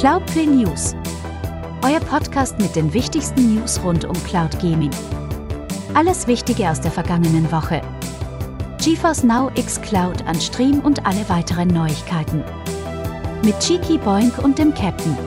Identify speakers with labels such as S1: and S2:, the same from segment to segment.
S1: Cloudplay News. Euer Podcast mit den wichtigsten News rund um Cloud Gaming. Alles Wichtige aus der vergangenen Woche. GeForce Now X Cloud an Stream und alle weiteren Neuigkeiten. Mit Cheeky Boink und dem Captain.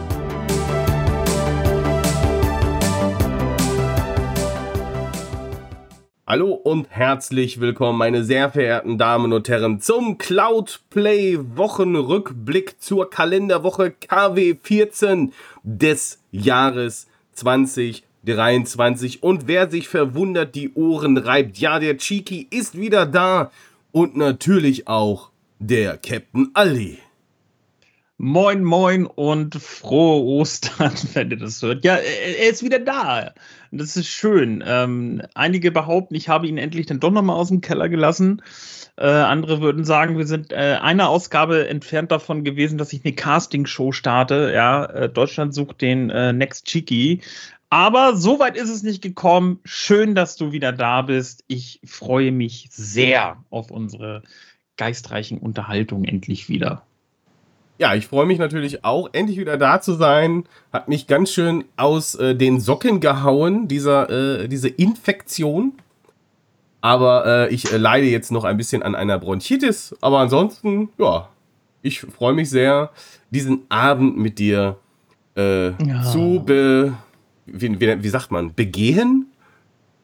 S2: Hallo und herzlich willkommen, meine sehr verehrten Damen und Herren, zum Cloudplay Wochenrückblick zur Kalenderwoche KW 14 des Jahres 2023. Und wer sich verwundert, die Ohren reibt, ja, der Cheeky ist wieder da und natürlich auch der Captain Ali.
S3: Moin, moin und frohe Ostern, wenn ihr das hört. Ja, er ist wieder da. Das ist schön. Ähm, einige behaupten, ich habe ihn endlich dann doch nochmal aus dem Keller gelassen. Äh, andere würden sagen, wir sind äh, eine Ausgabe entfernt davon gewesen, dass ich eine Castingshow starte. Ja, äh, Deutschland sucht den äh, Next Cheeky. Aber so weit ist es nicht gekommen. Schön, dass du wieder da bist. Ich freue mich sehr auf unsere geistreichen Unterhaltungen endlich wieder.
S2: Ja, ich freue mich natürlich auch, endlich wieder da zu sein. Hat mich ganz schön aus äh, den Socken gehauen, dieser, äh, diese Infektion. Aber äh, ich äh, leide jetzt noch ein bisschen an einer Bronchitis. Aber ansonsten, ja, ich freue mich sehr, diesen Abend mit dir äh, ja. zu be, wie, wie, wie sagt man, begehen?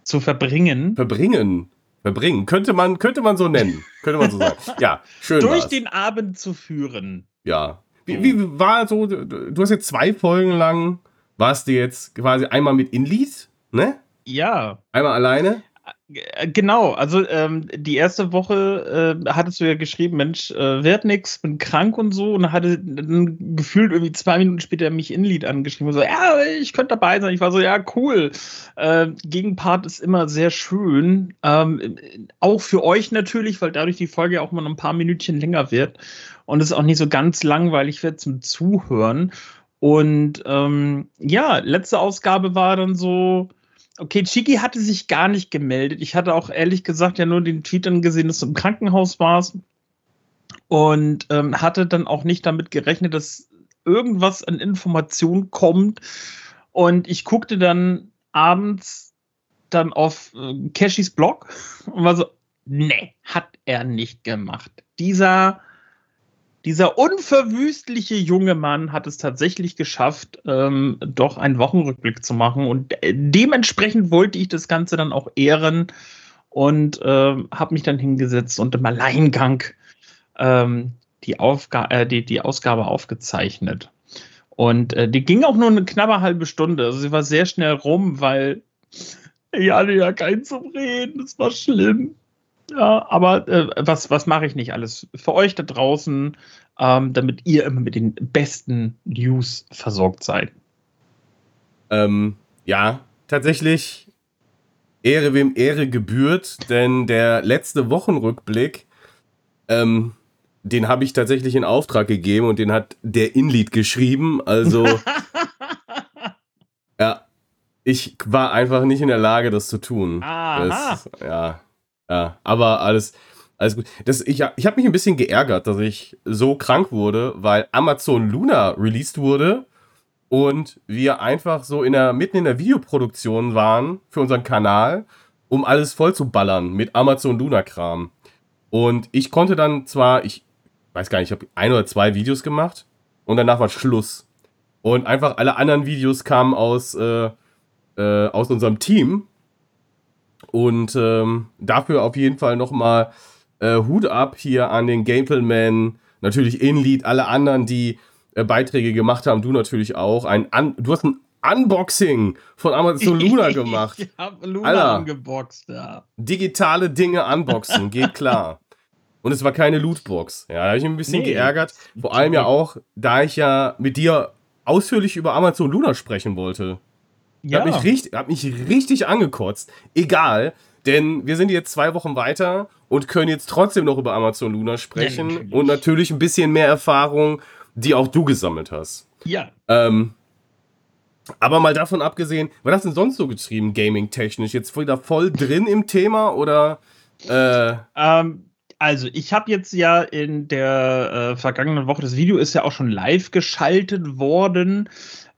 S3: Zu verbringen.
S2: Verbringen. Verbringen. Könnte man, könnte man so nennen. Könnte man so sagen. Ja, schön.
S3: Durch war's. den Abend zu führen.
S2: Ja. Wie, wie war so, du hast jetzt zwei Folgen lang, warst du jetzt quasi einmal mit Inlied, ne?
S3: Ja.
S2: Einmal alleine?
S3: Äh, genau, also ähm, die erste Woche äh, hattest du ja geschrieben, Mensch, äh, wird nix, bin krank und so und hatte dann gefühlt irgendwie zwei Minuten später mich Inlied angeschrieben und so, ja, ich könnte dabei sein. Ich war so, ja, cool. Äh, Gegenpart ist immer sehr schön. Ähm, auch für euch natürlich, weil dadurch die Folge auch mal ein paar Minütchen länger wird und es auch nicht so ganz langweilig wird zum Zuhören. Und ähm, ja, letzte Ausgabe war dann so, okay, Chiki hatte sich gar nicht gemeldet. Ich hatte auch ehrlich gesagt ja nur den Tweet dann gesehen, dass du im Krankenhaus warst und ähm, hatte dann auch nicht damit gerechnet, dass irgendwas an Informationen kommt. Und ich guckte dann abends dann auf äh, Cashys Blog und war so, nee, hat er nicht gemacht. Dieser dieser unverwüstliche junge Mann hat es tatsächlich geschafft, ähm, doch einen Wochenrückblick zu machen. Und äh, dementsprechend wollte ich das Ganze dann auch ehren und äh, habe mich dann hingesetzt und im Alleingang ähm, die, Aufga äh, die, die Ausgabe aufgezeichnet. Und äh, die ging auch nur eine knappe halbe Stunde. Also sie war sehr schnell rum, weil ich hatte ja keinen zum Reden. Das war schlimm. Ja, aber äh, was, was mache ich nicht alles für euch da draußen, ähm, damit ihr immer mit den besten News versorgt seid?
S2: Ähm, ja, tatsächlich Ehre wem Ehre gebührt, denn der letzte Wochenrückblick, ähm, den habe ich tatsächlich in Auftrag gegeben und den hat der Inlied geschrieben. Also, ja, ich war einfach nicht in der Lage, das zu tun. Aha. Das, ja. Ja, aber alles, alles gut. Das, ich ich habe mich ein bisschen geärgert, dass ich so krank wurde, weil Amazon Luna released wurde und wir einfach so in der, mitten in der Videoproduktion waren für unseren Kanal, um alles voll zu ballern mit Amazon Luna-Kram. Und ich konnte dann zwar, ich weiß gar nicht, ich habe ein oder zwei Videos gemacht und danach war Schluss. Und einfach alle anderen Videos kamen aus, äh, äh, aus unserem Team und ähm, dafür auf jeden Fall nochmal äh, Hut ab hier an den Gapelman, natürlich Inlead, alle anderen, die äh, Beiträge gemacht haben, du natürlich auch. Ein Un du hast ein Unboxing von Amazon Luna gemacht.
S3: ich hab Luna Alter, angeboxt, ja.
S2: Digitale Dinge unboxen, geht klar. Und es war keine Lootbox. Ja, da habe ich mich ein bisschen nee. geärgert. Vor allem ja auch, da ich ja mit dir ausführlich über Amazon Luna sprechen wollte. Ja. Hat mich, richtig, hat mich richtig angekotzt. Egal, denn wir sind jetzt zwei Wochen weiter und können jetzt trotzdem noch über Amazon Luna sprechen ja, natürlich. und natürlich ein bisschen mehr Erfahrung, die auch du gesammelt hast.
S3: Ja.
S2: Ähm, aber mal davon abgesehen, was hast du denn sonst so geschrieben, gaming-technisch? Jetzt wieder voll drin im Thema oder?
S3: Äh ähm, Also, ich habe jetzt ja in der äh, vergangenen Woche, das Video ist ja auch schon live geschaltet worden.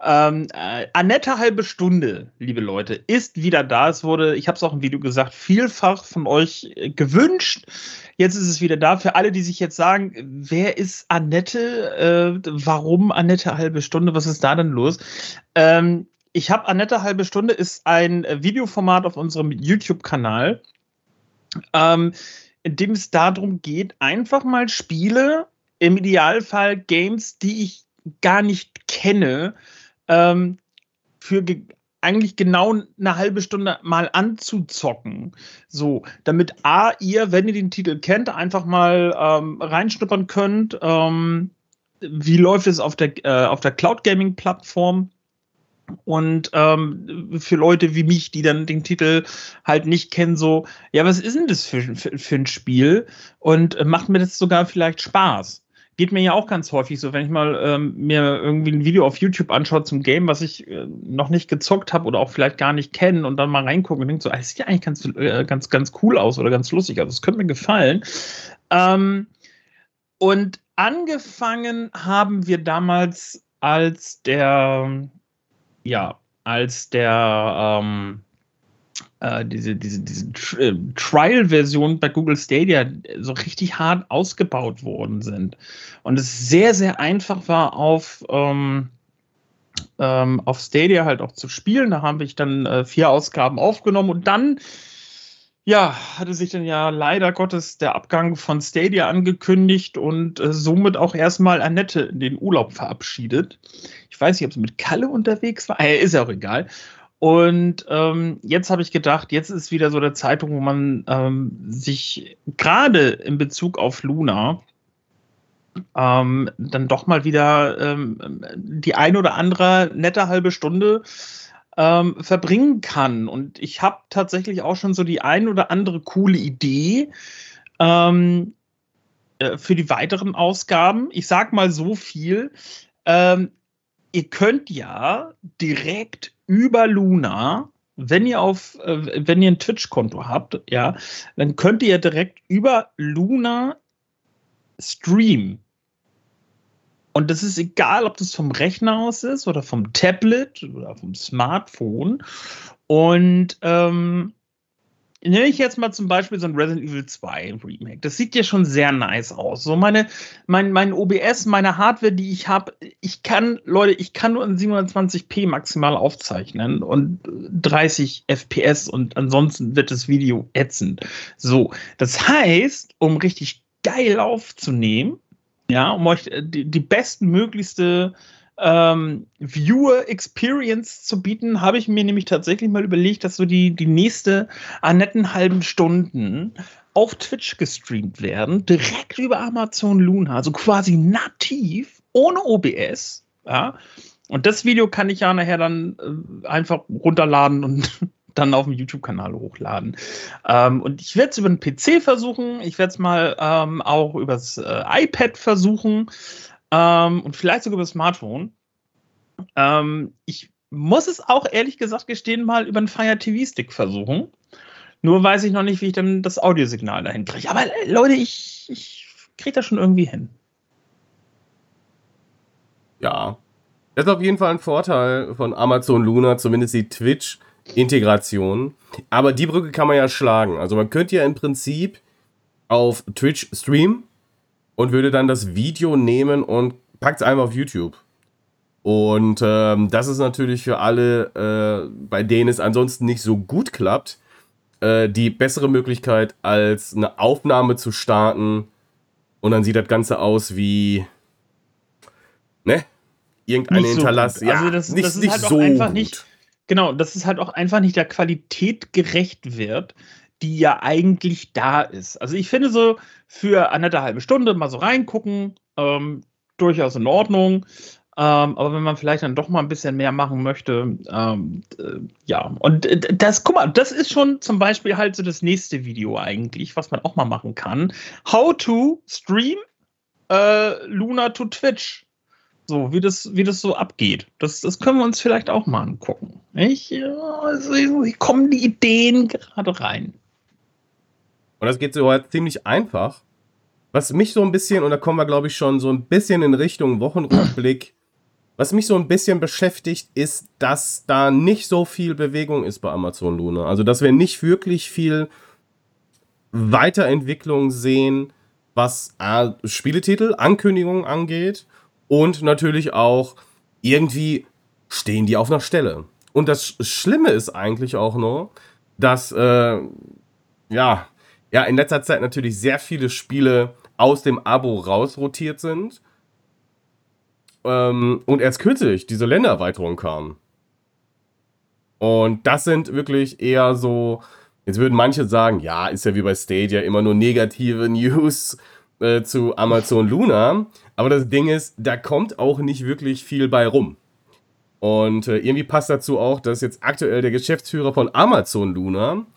S3: Ähm, äh, Annette halbe Stunde, liebe Leute, ist wieder da. Es wurde, ich habe es auch im Video gesagt, vielfach von euch äh, gewünscht. Jetzt ist es wieder da. Für alle, die sich jetzt sagen, wer ist Annette? Äh, warum Annette halbe Stunde? Was ist da denn los? Ähm, ich habe Annette halbe Stunde ist ein Videoformat auf unserem YouTube-Kanal, ähm, in dem es darum geht, einfach mal Spiele, im Idealfall Games, die ich gar nicht kenne, ähm, für ge eigentlich genau eine halbe Stunde mal anzuzocken. So, damit A, ihr, wenn ihr den Titel kennt, einfach mal ähm, reinschnuppern könnt. Ähm, wie läuft es auf der, äh, auf der Cloud Gaming Plattform? Und ähm, für Leute wie mich, die dann den Titel halt nicht kennen, so, ja, was ist denn das für, für, für ein Spiel? Und äh, macht mir das sogar vielleicht Spaß? Geht mir ja auch ganz häufig so, wenn ich mal ähm, mir irgendwie ein Video auf YouTube anschaue zum Game, was ich äh, noch nicht gezockt habe oder auch vielleicht gar nicht kenne und dann mal reingucke und denke so, ah, das sieht ja eigentlich ganz, äh, ganz, ganz cool aus oder ganz lustig. Also es könnte mir gefallen. Ähm, und angefangen haben wir damals als der, ja, als der, ähm, äh, diese, diese, diese äh, Trial-Version bei Google Stadia so richtig hart ausgebaut worden sind. Und es sehr, sehr einfach war, auf, ähm, ähm, auf Stadia halt auch zu spielen. Da habe ich dann äh, vier Ausgaben aufgenommen und dann ja, hatte sich dann ja leider Gottes der Abgang von Stadia angekündigt und äh, somit auch erstmal Annette in den Urlaub verabschiedet. Ich weiß nicht, ob sie mit Kalle unterwegs war. Äh, ist ja auch egal. Und ähm, jetzt habe ich gedacht, jetzt ist wieder so der Zeitpunkt, wo man ähm, sich gerade in Bezug auf Luna ähm, dann doch mal wieder ähm, die ein oder andere nette halbe Stunde ähm, verbringen kann. Und ich habe tatsächlich auch schon so die ein oder andere coole Idee ähm, äh, für die weiteren Ausgaben. Ich sag mal so viel. Ähm, ihr könnt ja direkt über Luna, wenn ihr auf, äh, wenn ihr ein Twitch-Konto habt, ja, dann könnt ihr direkt über Luna streamen. Und das ist egal, ob das vom Rechner aus ist oder vom Tablet oder vom Smartphone. Und ähm, nehme ich jetzt mal zum Beispiel so ein Resident Evil 2 Remake. Das sieht ja schon sehr nice aus. So meine, mein, mein OBS, meine Hardware, die ich habe, ich kann, Leute, ich kann nur in 720p maximal aufzeichnen und 30 FPS und ansonsten wird das Video ätzend. So, das heißt, um richtig geil aufzunehmen, ja, um euch die, die bestmöglichste ähm, Viewer Experience zu bieten, habe ich mir nämlich tatsächlich mal überlegt, dass so die, die nächste netten halben Stunden auf Twitch gestreamt werden, direkt über Amazon Luna, also quasi nativ, ohne OBS. Ja. Und das Video kann ich ja nachher dann äh, einfach runterladen und dann auf dem YouTube-Kanal hochladen. Ähm, und ich werde es über den PC versuchen. Ich werde es mal ähm, auch übers äh, iPad versuchen ähm, und vielleicht sogar über das Smartphone. Ähm, ich muss es auch ehrlich gesagt gestehen, mal über einen Fire TV-Stick versuchen. Nur weiß ich noch nicht, wie ich dann das Audiosignal dahin kriege. Aber äh, Leute, ich, ich kriege das schon irgendwie hin.
S2: Ja. Das ist auf jeden Fall ein Vorteil von Amazon Luna, zumindest die Twitch-Integration. Aber die Brücke kann man ja schlagen. Also man könnte ja im Prinzip auf Twitch streamen und würde dann das Video nehmen und packt es einfach auf YouTube. Und ähm, das ist natürlich für alle, äh, bei denen es ansonsten nicht so gut klappt, äh, die bessere Möglichkeit, als eine Aufnahme zu starten. Und dann sieht das Ganze aus wie, ne? Irgendeine
S3: nicht
S2: Hinterlassung.
S3: So ja, also das, nicht, das ist nicht halt so einfach gut. nicht. Genau, dass es halt auch einfach nicht der Qualität gerecht wird, die ja eigentlich da ist. Also ich finde so für eine halbe Stunde mal so reingucken, ähm, durchaus in Ordnung. Ähm, aber wenn man vielleicht dann doch mal ein bisschen mehr machen möchte, ähm, äh, ja. Und das, guck mal, das ist schon zum Beispiel halt so das nächste Video eigentlich, was man auch mal machen kann. How to stream äh, Luna to Twitch. So, wie das, wie das so abgeht. Das, das können wir uns vielleicht auch mal angucken. Ich, also, kommen die Ideen gerade rein.
S2: Und das geht so halt ziemlich einfach. was mich so ein bisschen, und da kommen wir, glaube ich, schon so ein bisschen in Richtung Wochenrückblick, was mich so ein bisschen beschäftigt, ist, dass da nicht so viel Bewegung ist bei Amazon Luna. Also, dass wir nicht wirklich viel Weiterentwicklung sehen, was äh, Spieletitel, Ankündigungen angeht und natürlich auch irgendwie stehen die auf einer Stelle. Und das Schlimme ist eigentlich auch nur, dass äh, ja, ja in letzter Zeit natürlich sehr viele Spiele aus dem Abo rausrotiert sind. Ähm, und erst kürzlich diese Ländererweiterung kam. Und das sind wirklich eher so, jetzt würden manche sagen, ja, ist ja wie bei Stadia immer nur negative News äh, zu Amazon Luna. Aber das Ding ist, da kommt auch nicht wirklich viel bei rum. Und äh, irgendwie passt dazu auch, dass jetzt aktuell der Geschäftsführer von Amazon Luna,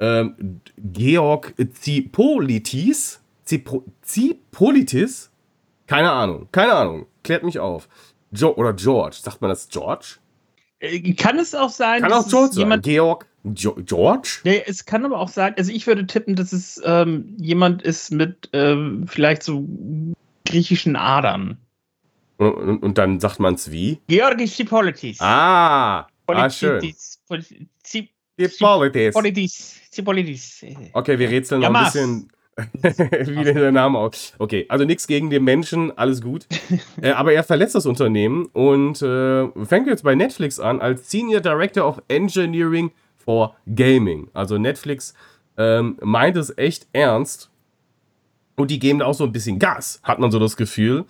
S2: ähm, Georg Zipolitis, Zipolitis, keine Ahnung, keine Ahnung, klärt mich auf. Jo oder George, sagt man das George?
S3: Äh, kann es auch sein,
S2: kann auch George jemand, Georg jo George?
S3: Nee, es kann aber auch sein, also ich würde tippen, dass es ähm, jemand ist mit ähm, vielleicht so griechischen Adern.
S2: Und, und dann sagt man es wie?
S3: Georgis Zipolitis.
S2: Ah, ah schön.
S3: Zipolitis. Zipolitis.
S2: Okay, wir rätseln noch ein bisschen wie der Name aus. Okay, also nichts gegen den Menschen, alles gut. äh, aber er verlässt das Unternehmen und äh, fängt jetzt bei Netflix an als Senior Director of Engineering for Gaming. Also Netflix ähm, meint es echt ernst. Und die geben da auch so ein bisschen Gas, hat man so das Gefühl.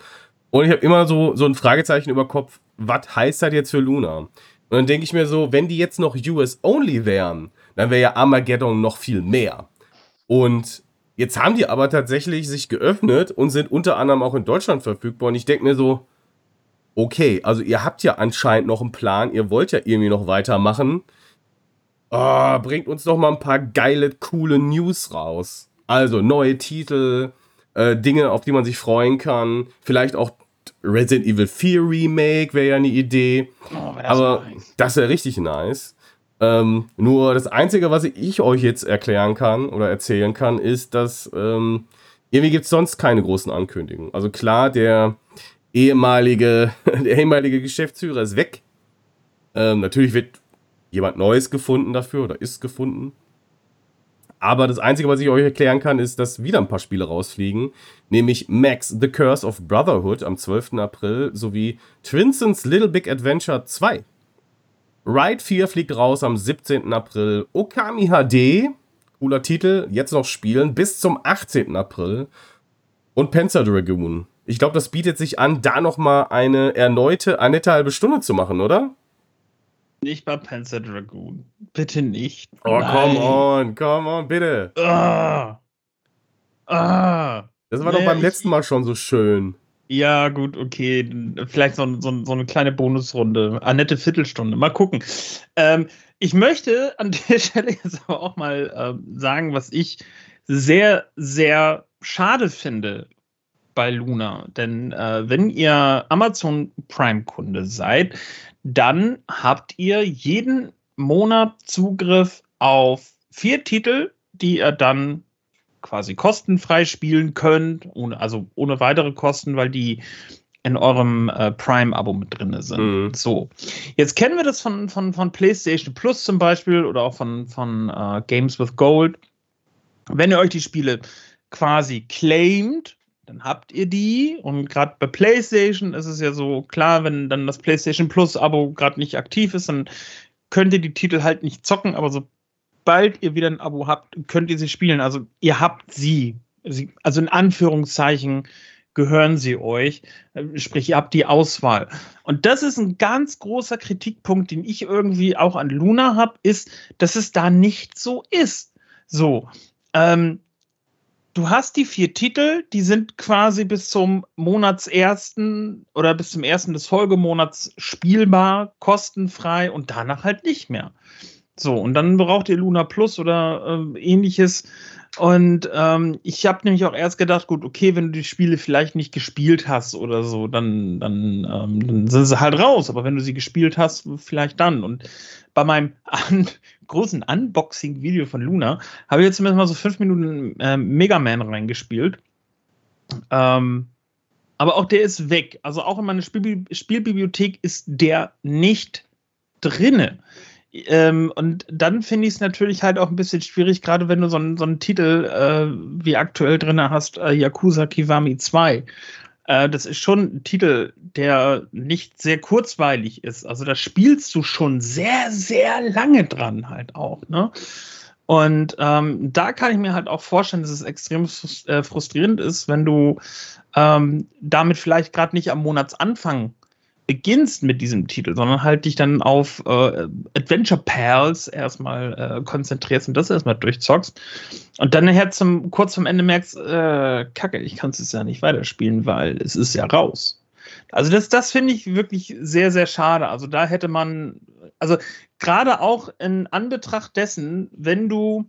S2: Und ich habe immer so, so ein Fragezeichen über Kopf, was heißt das jetzt für Luna? Und dann denke ich mir so, wenn die jetzt noch US-only wären, dann wäre ja Armageddon noch viel mehr. Und jetzt haben die aber tatsächlich sich geöffnet und sind unter anderem auch in Deutschland verfügbar. Und ich denke mir so, okay, also ihr habt ja anscheinend noch einen Plan, ihr wollt ja irgendwie noch weitermachen. Oh, bringt uns doch mal ein paar geile, coole News raus. Also neue Titel, äh, Dinge, auf die man sich freuen kann. Vielleicht auch Resident Evil 4 Remake wäre ja eine Idee. Oh, das aber nice. das wäre richtig nice. Ähm, nur das Einzige, was ich euch jetzt erklären kann oder erzählen kann, ist, dass ähm, irgendwie gibt es sonst keine großen Ankündigungen. Also klar, der ehemalige, der ehemalige Geschäftsführer ist weg. Ähm, natürlich wird jemand Neues gefunden dafür oder ist gefunden. Aber das Einzige, was ich euch erklären kann, ist, dass wieder ein paar Spiele rausfliegen. Nämlich Max The Curse of Brotherhood am 12. April sowie Twinsons Little Big Adventure 2. Ride 4 fliegt raus am 17. April. Okami HD, cooler Titel, jetzt noch spielen, bis zum 18. April. Und Panzer Dragoon. Ich glaube, das bietet sich an, da nochmal eine erneute, eine halbe Stunde zu machen, oder?
S3: Nicht bei Panzer Dragoon. Bitte nicht.
S2: Oh, Nein. come on, come on, bitte.
S3: Ah. Ah.
S2: Das war nee, doch beim letzten Mal schon so schön.
S3: Ja, gut, okay. Vielleicht so, so, so eine kleine Bonusrunde. Eine nette Viertelstunde. Mal gucken. Ähm, ich möchte an der Stelle jetzt aber auch mal äh, sagen, was ich sehr, sehr schade finde bei Luna. Denn äh, wenn ihr Amazon Prime-Kunde seid, dann habt ihr jeden Monat Zugriff auf vier Titel, die ihr dann quasi kostenfrei spielen könnt, ohne, also ohne weitere Kosten, weil die in eurem äh, Prime-Abo mit drin sind. Mhm. So. Jetzt kennen wir das von, von, von PlayStation Plus zum Beispiel oder auch von, von uh, Games with Gold. Wenn ihr euch die Spiele quasi claimt, dann habt ihr die. Und gerade bei PlayStation ist es ja so klar, wenn dann das PlayStation Plus-Abo gerade nicht aktiv ist, dann könnt ihr die Titel halt nicht zocken, aber sobald ihr wieder ein Abo habt, könnt ihr sie spielen. Also ihr habt sie. Also in Anführungszeichen gehören sie euch. Sprich, ihr habt die Auswahl. Und das ist ein ganz großer Kritikpunkt, den ich irgendwie auch an Luna habe, ist, dass es da nicht so ist. So. Ähm, du hast die vier Titel, die sind quasi bis zum Monatsersten oder bis zum ersten des Folgemonats spielbar, kostenfrei und danach halt nicht mehr. So, und dann braucht ihr Luna Plus oder äh, ähnliches. Und ähm, ich habe nämlich auch erst gedacht, gut, okay, wenn du die Spiele vielleicht nicht gespielt hast oder so, dann, dann, ähm, dann sind sie halt raus. Aber wenn du sie gespielt hast, vielleicht dann. Und bei meinem an großen Unboxing-Video von Luna habe ich jetzt zumindest mal so fünf Minuten äh, Mega Man reingespielt. Ähm, aber auch der ist weg. Also auch in meiner Spielbi Spielbibliothek ist der nicht drinne. Ähm, und dann finde ich es natürlich halt auch ein bisschen schwierig, gerade wenn du so einen, so Titel äh, wie aktuell drin hast, äh, Yakuza Kiwami 2. Äh, das ist schon ein Titel, der nicht sehr kurzweilig ist. Also da spielst du schon sehr, sehr lange dran halt auch. Ne? Und ähm, da kann ich mir halt auch vorstellen, dass es extrem äh, frustrierend ist, wenn du ähm, damit vielleicht gerade nicht am Monatsanfang beginnst mit diesem Titel, sondern halt dich dann auf äh, Adventure Pals erstmal äh, konzentrierst und das erstmal durchzockst und dann nachher zum kurz vom Ende merkst, äh, Kacke, ich kann es ja nicht weiterspielen, weil es ist ja raus. Also das, das finde ich wirklich sehr, sehr schade. Also da hätte man, also gerade auch in Anbetracht dessen, wenn du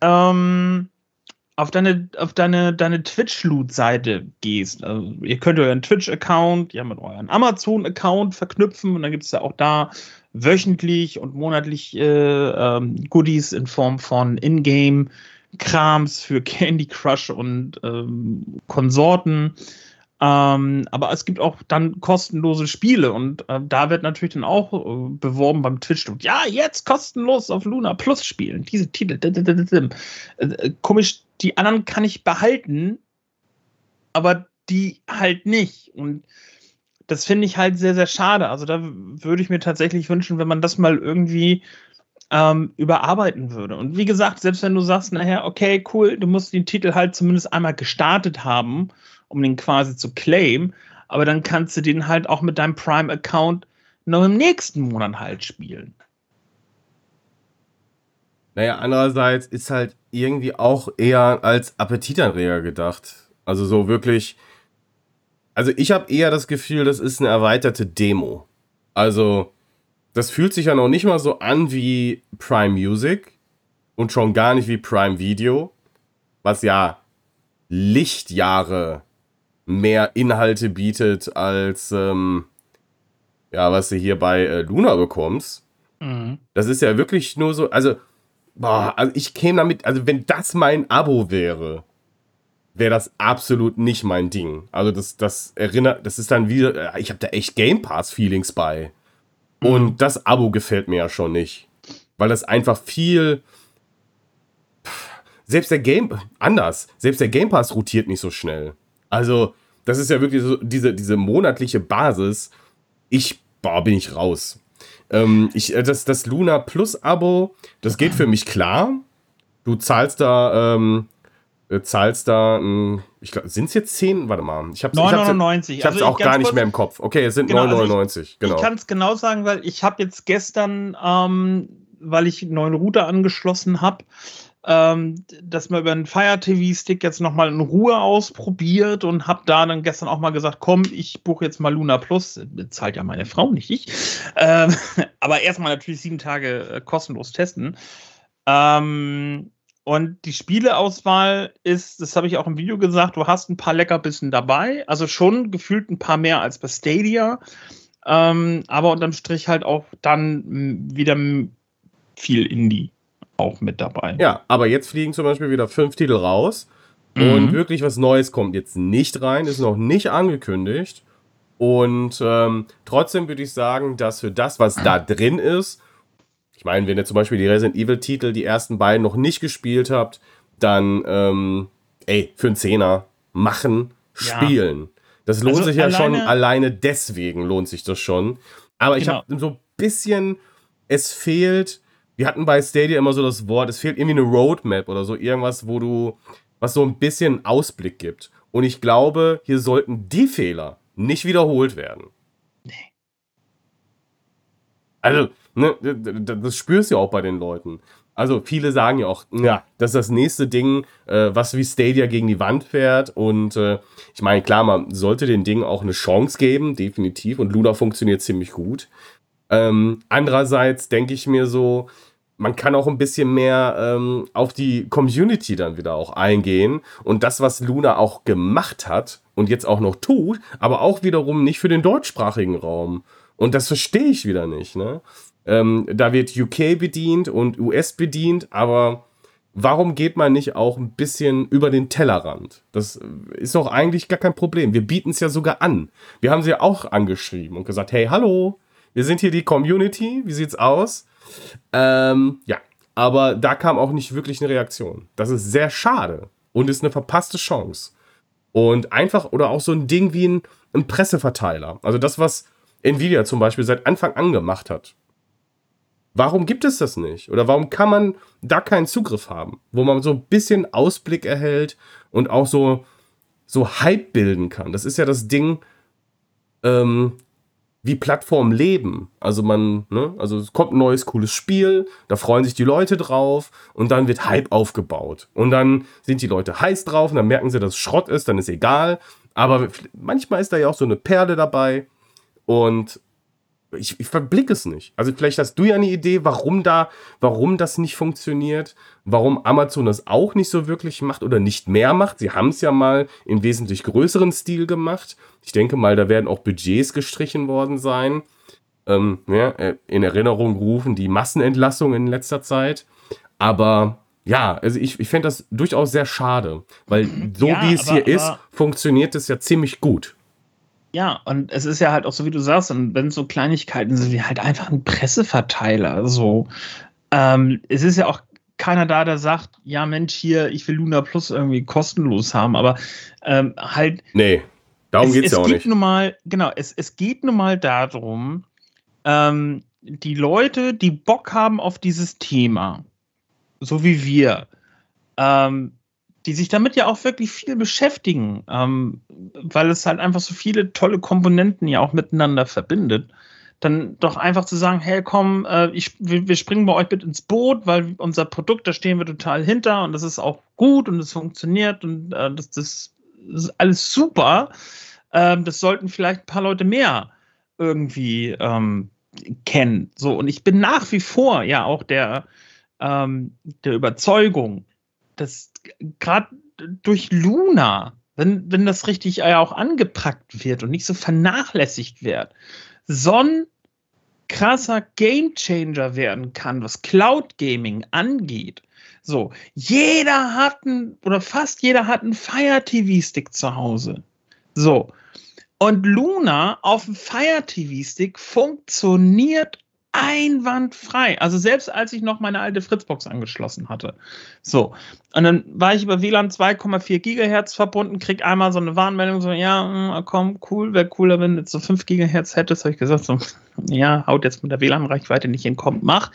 S3: ähm, auf deine, auf deine, deine Twitch-Loot-Seite gehst, also ihr könnt euren Twitch-Account ja mit euren Amazon-Account verknüpfen und dann gibt es ja auch da wöchentlich und monatlich äh, ähm, Goodies in Form von Ingame-Krams für Candy Crush und ähm, Konsorten. Ähm, aber es gibt auch dann kostenlose Spiele und äh, da wird natürlich dann auch äh, beworben beim Twitch. Ja, jetzt kostenlos auf Luna Plus spielen. Diese Titel. Äh, äh, komisch, die anderen kann ich behalten, aber die halt nicht. Und das finde ich halt sehr, sehr schade. Also da würde ich mir tatsächlich wünschen, wenn man das mal irgendwie ähm, überarbeiten würde. Und wie gesagt, selbst wenn du sagst, nachher, okay, cool, du musst den Titel halt zumindest einmal gestartet haben um den quasi zu claimen. Aber dann kannst du den halt auch mit deinem Prime-Account noch im nächsten Monat halt spielen.
S2: Naja, andererseits ist halt irgendwie auch eher als Appetitanreger gedacht. Also so wirklich. Also ich habe eher das Gefühl, das ist eine erweiterte Demo. Also das fühlt sich ja noch nicht mal so an wie Prime Music und schon gar nicht wie Prime Video, was ja Lichtjahre mehr Inhalte bietet als ähm, ja, was du hier bei äh, Luna bekommst. Mhm. Das ist ja wirklich nur so, also, boah, also ich käme damit, also wenn das mein Abo wäre, wäre das absolut nicht mein Ding. Also das, das erinnert, das ist dann wieder, äh, ich habe da echt Game Pass Feelings bei. Mhm. Und das Abo gefällt mir ja schon nicht, weil das einfach viel selbst der Game anders, selbst der Game Pass rotiert nicht so schnell. Also, das ist ja wirklich so diese, diese monatliche Basis. Ich, boah, bin ich raus. Ähm, ich, äh, das, das Luna Plus Abo, das geht für mich klar. Du zahlst da, ähm, äh, zahlst da, ähm, ich glaube, sind es jetzt 10? Warte mal. Ich habe es ich hab's, also auch gar nicht mehr im Kopf. Okay, es sind genau, 9,99. Also ich, genau.
S3: Ich kann es genau sagen, weil ich habe jetzt gestern, ähm, weil ich einen neuen Router angeschlossen habe, ähm, das mal über einen Fire TV Stick jetzt nochmal in Ruhe ausprobiert und habe da dann gestern auch mal gesagt, komm, ich buche jetzt mal Luna Plus. Bezahlt ja meine Frau, nicht ich. Ähm, aber erstmal natürlich sieben Tage äh, kostenlos testen. Ähm, und die Spieleauswahl ist, das habe ich auch im Video gesagt, du hast ein paar Leckerbissen dabei. Also schon gefühlt ein paar mehr als bei Stadia. Ähm, aber unterm Strich halt auch dann wieder viel Indie auch mit dabei.
S2: Ja, aber jetzt fliegen zum Beispiel wieder fünf Titel raus. Mhm. Und wirklich was Neues kommt jetzt nicht rein, ist noch nicht angekündigt. Und ähm, trotzdem würde ich sagen, dass für das, was da drin ist, ich meine, wenn ihr zum Beispiel die Resident Evil-Titel, die ersten beiden noch nicht gespielt habt, dann, ähm, ey, für einen Zehner machen, spielen. Ja. Das lohnt also sich ja alleine, schon, alleine deswegen lohnt sich das schon. Aber ich genau. habe so ein bisschen, es fehlt wir hatten bei Stadia immer so das Wort, es fehlt irgendwie eine Roadmap oder so, irgendwas, wo du, was so ein bisschen Ausblick gibt. Und ich glaube, hier sollten die Fehler nicht wiederholt werden. Nee. Also, ne, das spürst du ja auch bei den Leuten. Also, viele sagen ja auch, ja, das ist das nächste Ding, äh, was wie Stadia gegen die Wand fährt. Und äh, ich meine, klar, man sollte den Ding auch eine Chance geben, definitiv. Und Luna funktioniert ziemlich gut. Ähm, andererseits denke ich mir so, man kann auch ein bisschen mehr ähm, auf die Community dann wieder auch eingehen und das, was Luna auch gemacht hat und jetzt auch noch tut, aber auch wiederum nicht für den deutschsprachigen Raum. Und das verstehe ich wieder nicht. Ne? Ähm, da wird UK bedient und US bedient, aber warum geht man nicht auch ein bisschen über den Tellerrand? Das ist doch eigentlich gar kein Problem. Wir bieten es ja sogar an. Wir haben sie ja auch angeschrieben und gesagt, hey, hallo, wir sind hier die Community, wie sieht's aus? Ähm, ja, aber da kam auch nicht wirklich eine Reaktion. Das ist sehr schade und ist eine verpasste Chance. Und einfach, oder auch so ein Ding wie ein, ein Presseverteiler. Also das, was Nvidia zum Beispiel seit Anfang an gemacht hat. Warum gibt es das nicht? Oder warum kann man da keinen Zugriff haben? Wo man so ein bisschen Ausblick erhält und auch so, so Hype bilden kann. Das ist ja das Ding, ähm, wie Plattformen leben. Also man, ne, also es kommt ein neues cooles Spiel, da freuen sich die Leute drauf und dann wird Hype aufgebaut. Und dann sind die Leute heiß drauf und dann merken sie, dass es Schrott ist, dann ist egal. Aber manchmal ist da ja auch so eine Perle dabei und ich, ich verblicke es nicht. Also vielleicht hast du ja eine Idee, warum da, warum das nicht funktioniert, warum Amazon das auch nicht so wirklich macht oder nicht mehr macht. Sie haben es ja mal in wesentlich größeren Stil gemacht. Ich denke mal, da werden auch Budgets gestrichen worden sein. Ähm, ja, äh, in Erinnerung rufen die Massenentlassungen in letzter Zeit. Aber ja, also ich, ich fände das durchaus sehr schade, weil so ja, wie es aber, hier ist, funktioniert es ja ziemlich gut.
S3: Ja, und es ist ja halt auch so, wie du sagst, und wenn so Kleinigkeiten sind wie halt einfach ein Presseverteiler, so. Ähm, es ist ja auch keiner da, der sagt, ja Mensch, hier, ich will Luna Plus irgendwie kostenlos haben, aber ähm, halt.
S2: Nee, darum geht es ja auch nicht.
S3: Nun mal, genau, es, es geht nun mal darum, ähm, die Leute, die Bock haben auf dieses Thema, so wie wir, ähm, die sich damit ja auch wirklich viel beschäftigen, ähm, weil es halt einfach so viele tolle Komponenten ja auch miteinander verbindet, dann doch einfach zu sagen, hey komm, äh, ich, wir, wir, springen bei euch mit ins Boot, weil unser Produkt, da stehen wir total hinter und das ist auch gut und es funktioniert und äh, das, das, ist alles super. Ähm, das sollten vielleicht ein paar Leute mehr irgendwie ähm, kennen. So, und ich bin nach wie vor ja auch der, ähm, der Überzeugung, dass gerade durch Luna, wenn, wenn das richtig ja auch angepackt wird und nicht so vernachlässigt wird, so ein krasser Gamechanger werden kann, was Cloud Gaming angeht. So, jeder hat einen, oder fast jeder hat einen Fire TV Stick zu Hause. So. Und Luna auf dem Fire TV Stick funktioniert einwandfrei. Also selbst als ich noch meine alte Fritzbox angeschlossen hatte. So. Und dann war ich über WLAN 2,4 Gigahertz verbunden, krieg einmal so eine Warnmeldung, so, ja, hm, komm, cool, wäre cooler, wenn du so 5 Gigahertz hättest. Habe ich gesagt, so, ja, haut jetzt mit der WLAN-Reichweite nicht hinkommt, mach.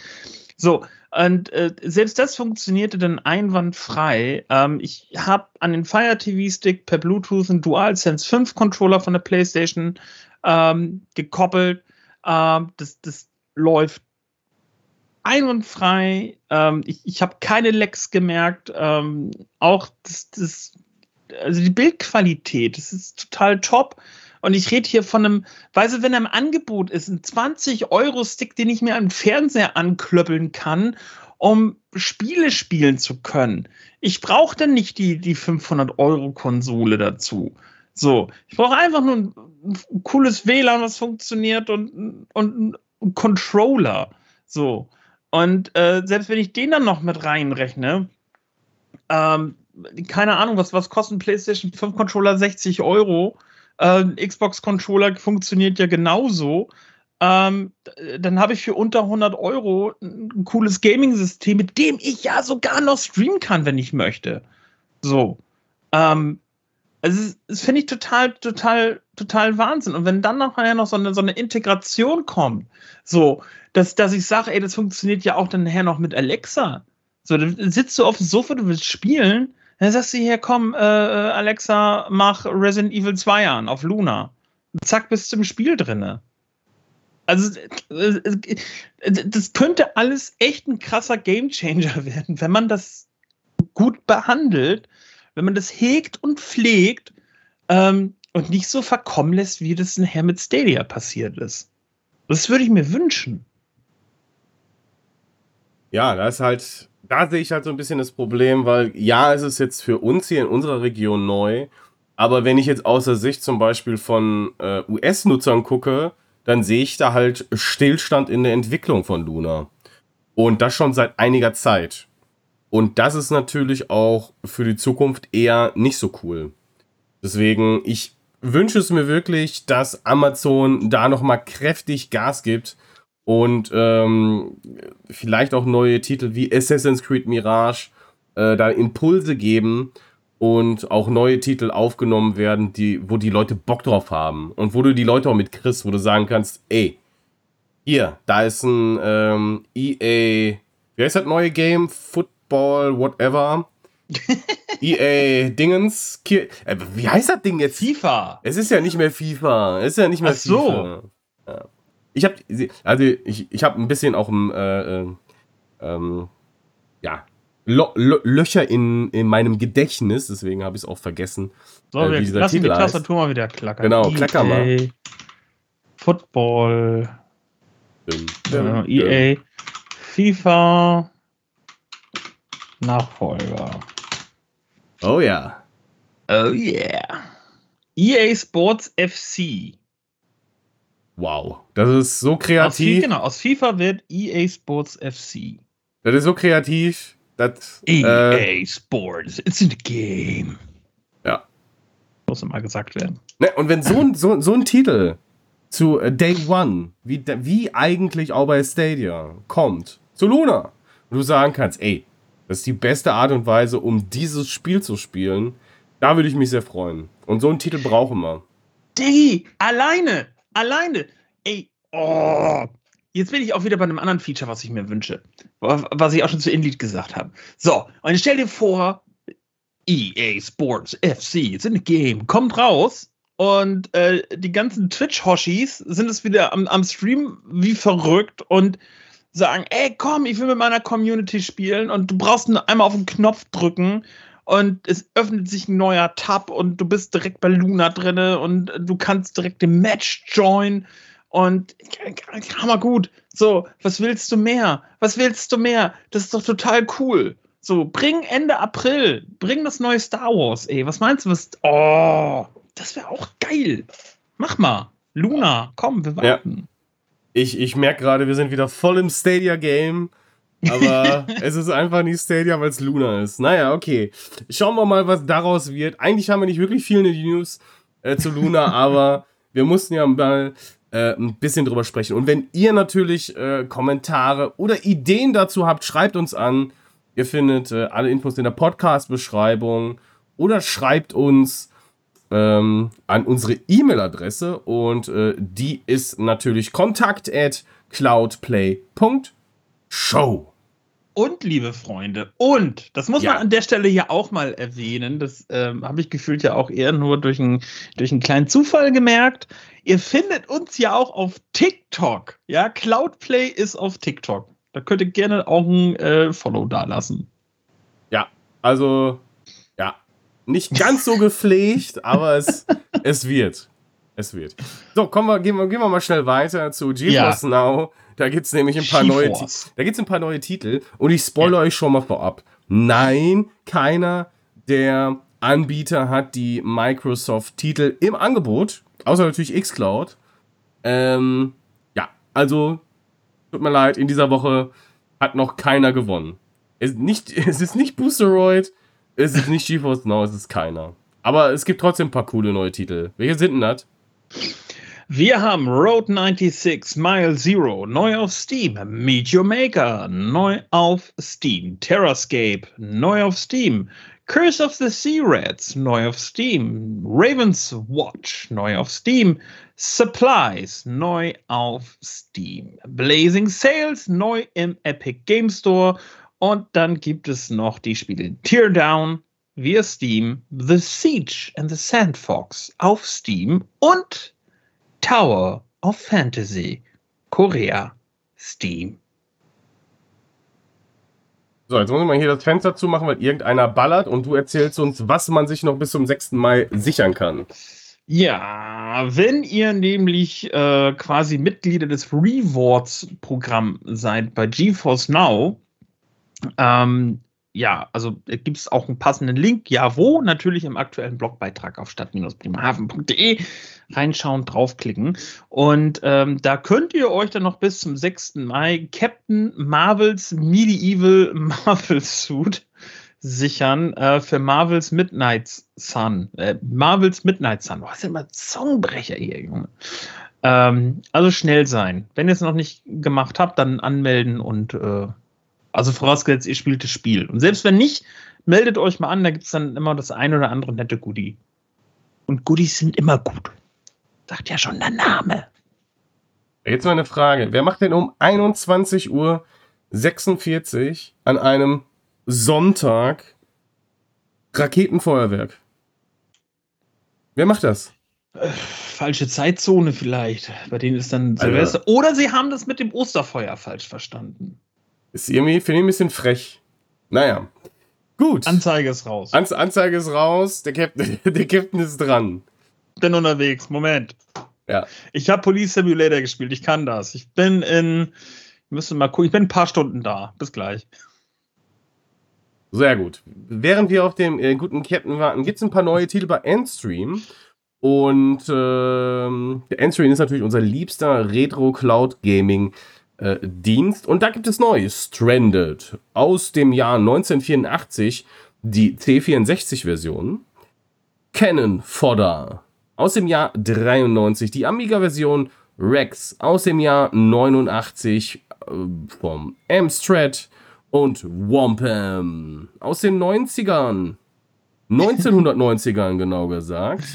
S3: So, und äh, selbst das funktionierte dann einwandfrei. Ähm, ich habe an den Fire TV Stick per Bluetooth einen DualSense 5 Controller von der PlayStation ähm, gekoppelt. Ähm, das, das läuft einwandfrei. Ähm, ich ich habe keine Lecks gemerkt. Ähm, auch das, das, also die Bildqualität, das ist total top. Und ich rede hier von einem, weißt du, wenn er im Angebot ist, ein 20-Euro-Stick, den ich mir am Fernseher anklöppeln kann, um Spiele spielen zu können. Ich brauche dann nicht die, die 500-Euro-Konsole dazu. So, ich brauche einfach nur ein, ein, cooles WLAN, was funktioniert und, und Controller. So. Und äh, selbst wenn ich den dann noch mit reinrechne, ähm, keine Ahnung, was, was kosten PlayStation 5 Controller 60 Euro. Äh, Xbox Controller funktioniert ja genauso. Ähm, dann habe ich für unter 100 Euro ein cooles Gaming-System, mit dem ich ja sogar noch streamen kann, wenn ich möchte. So. Ähm, also, das finde ich total, total, total Wahnsinn. Und wenn dann nachher noch so eine, so eine Integration kommt, so, dass, dass ich sage, ey, das funktioniert ja auch dann nachher noch mit Alexa. So, dann sitzt du auf dem Sofa, du willst spielen, dann sagst du hier, komm, äh, äh Alexa, mach Resident Evil 2 an auf Luna. Zack, bist du im Spiel drinne. Also, äh, äh, das könnte alles echt ein krasser Gamechanger werden, wenn man das gut behandelt wenn man das hegt und pflegt ähm, und nicht so verkommen lässt, wie das nachher mit Stadia passiert ist. Das würde ich mir wünschen.
S2: Ja, da ist halt, da sehe ich halt so ein bisschen das Problem, weil ja, es ist jetzt für uns hier in unserer Region neu, aber wenn ich jetzt aus der Sicht zum Beispiel von äh, US-Nutzern gucke, dann sehe ich da halt Stillstand in der Entwicklung von Luna. Und das schon seit einiger Zeit. Und das ist natürlich auch für die Zukunft eher nicht so cool. Deswegen, ich wünsche es mir wirklich, dass Amazon da nochmal kräftig Gas gibt und ähm, vielleicht auch neue Titel wie Assassin's Creed Mirage äh, da Impulse geben und auch neue Titel aufgenommen werden, die, wo die Leute Bock drauf haben und wo du die Leute auch mit kriegst, wo du sagen kannst, ey, hier, da ist ein ähm, EA, wie heißt das neue Game? Football, whatever. EA Dingens. Äh, wie heißt das Ding jetzt?
S3: FIFA.
S2: Es ist ja nicht mehr FIFA. Es ist ja nicht mehr Ach so. FIFA. Ja. Ich habe also ich, ich habe ein bisschen auch im, äh, äh, ähm, ja, Lo Lo Löcher in, in meinem Gedächtnis, deswegen habe ich es auch vergessen.
S3: So, äh, wir lassen Titel die Tastatur mal wieder klackern.
S2: Genau, EA klacker mal.
S3: Football. Dum, dum, EA. Dum. FIFA. Nachfolger.
S2: Oh ja.
S3: Oh yeah. EA Sports FC.
S2: Wow, das ist so kreativ.
S3: Aus, genau, aus FIFA wird EA Sports FC.
S2: Das ist so kreativ. Das,
S3: EA äh, Sports, it's in the game.
S2: Ja.
S3: Muss immer gesagt werden.
S2: Ne, und wenn so ein, so, so ein Titel zu uh, Day One, wie, wie eigentlich auch bei Stadia, kommt, zu Luna, und du sagen kannst, ey, das ist die beste Art und Weise, um dieses Spiel zu spielen, da würde ich mich sehr freuen. Und so einen Titel brauchen wir.
S3: Diggi, alleine, alleine. Ey, oh, Jetzt bin ich auch wieder bei einem anderen Feature, was ich mir wünsche. Was ich auch schon zu Inlead gesagt habe. So, und stell dir vor, EA Sports FC, it's in game, kommt raus und äh, die ganzen Twitch-Hoshis sind es wieder am, am Stream wie verrückt und sagen, ey, komm, ich will mit meiner Community spielen und du brauchst nur einmal auf den Knopf drücken und es öffnet sich ein neuer Tab und du bist direkt bei Luna drinne und du kannst direkt im Match joinen und hammer gut. So, was willst du mehr? Was willst du mehr? Das ist doch total cool. So, bring Ende April, bring das neue Star Wars, ey. Was meinst du? Was, oh, das wäre auch geil. Mach mal. Luna, komm, wir warten. Ja.
S2: Ich, ich merke gerade, wir sind wieder voll im Stadia-Game. Aber es ist einfach nicht Stadia, weil es Luna ist. Naja, okay. Schauen wir mal, was daraus wird. Eigentlich haben wir nicht wirklich viel News äh, zu Luna, aber wir mussten ja mal äh, ein bisschen drüber sprechen. Und wenn ihr natürlich äh, Kommentare oder Ideen dazu habt, schreibt uns an. Ihr findet äh, alle Infos in der Podcast-Beschreibung oder schreibt uns ähm, an unsere E-Mail-Adresse und äh, die ist natürlich kontakt at cloudplay.show.
S3: Und, liebe Freunde, und, das muss ja. man an der Stelle ja auch mal erwähnen, das ähm, habe ich gefühlt ja auch eher nur durch, ein, durch einen kleinen Zufall gemerkt. Ihr findet uns ja auch auf TikTok. Ja, Cloudplay ist auf TikTok. Da könnt ihr gerne auch ein äh, Follow dalassen.
S2: Ja, also, ja, nicht ganz so gepflegt, aber es, es wird. Es wird. So, kommen wir, gehen, wir, gehen wir mal schnell weiter zu GeForce ja. Now. Da gibt es nämlich ein paar neue Da gibt's ein paar neue Titel und ich spoilere ja. euch schon mal vorab. Nein, keiner der Anbieter hat die Microsoft-Titel im Angebot, außer natürlich Xcloud. Ähm, ja, also tut mir leid, in dieser Woche hat noch keiner gewonnen. Es, nicht, es ist nicht Boosteroid, es ist nicht GeForce Now, es ist keiner. Aber es gibt trotzdem ein paar coole neue Titel. Welche sind denn das?
S3: Wir haben Road 96, Mile Zero, neu auf Steam. Meet Your Maker, neu auf Steam. Terrascape, neu auf Steam. Curse of the Sea Rats, neu auf Steam. Raven's Watch, neu auf Steam. Supplies, neu auf Steam. Blazing Sales, neu im Epic Game Store. Und dann gibt es noch die Spiele Teardown via Steam, The Siege and the Sandfox auf Steam und Tower of Fantasy, Korea, Steam.
S2: So, jetzt muss ich mal hier das Fenster zumachen, weil irgendeiner ballert und du erzählst uns, was man sich noch bis zum 6. Mai sichern kann.
S3: Ja, wenn ihr nämlich äh, quasi Mitglieder des Rewards-Programms seid bei GeForce Now, ähm, ja, also äh, gibt es auch einen passenden Link. Ja, wo? Natürlich im aktuellen Blogbeitrag auf stadt-bremerhaven.de reinschauen, draufklicken. Und ähm, da könnt ihr euch dann noch bis zum 6. Mai Captain Marvels Medieval Marvel Suit sichern äh, für Marvels Midnight Sun. Äh, Marvels Midnight Sun. Was ist denn mal Songbrecher hier, Junge? Ähm, also schnell sein. Wenn ihr es noch nicht gemacht habt, dann anmelden und äh, also vorausgesetzt, ihr spielt das Spiel. Und selbst wenn nicht, meldet euch mal an, da gibt es dann immer das ein oder andere nette Goodie. Und Goodies sind immer gut. Sagt ja schon der Name.
S2: Jetzt mal eine Frage. Wer macht denn um 21 Uhr 46 an einem Sonntag Raketenfeuerwerk? Wer macht das?
S3: Äh, falsche Zeitzone vielleicht. Bei denen ist dann Silvester. Alter. Oder sie haben das mit dem Osterfeuer falsch verstanden.
S2: Ist irgendwie, finde ich, ein bisschen frech. Naja. Gut.
S3: Anzeige ist raus.
S2: An Anzeige ist raus. Der Captain, der Captain ist dran.
S3: Bin unterwegs. Moment.
S2: Ja.
S3: Ich habe Police Simulator gespielt. Ich kann das. Ich bin in. Müssen mal gucken. Ich bin ein paar Stunden da. Bis gleich.
S2: Sehr gut. Während wir auf den äh, guten Captain warten, gibt es ein paar neue Titel bei Endstream. Und ähm, der Endstream ist natürlich unser liebster Retro Cloud Gaming äh, Dienst. Und da gibt es neu, Stranded, aus dem Jahr 1984, die C64-Version. Canon Fodder, aus dem Jahr 93, die Amiga-Version Rex, aus dem Jahr 89, äh, vom Amstrad und Wampum, aus den 90ern. 1990ern genau gesagt.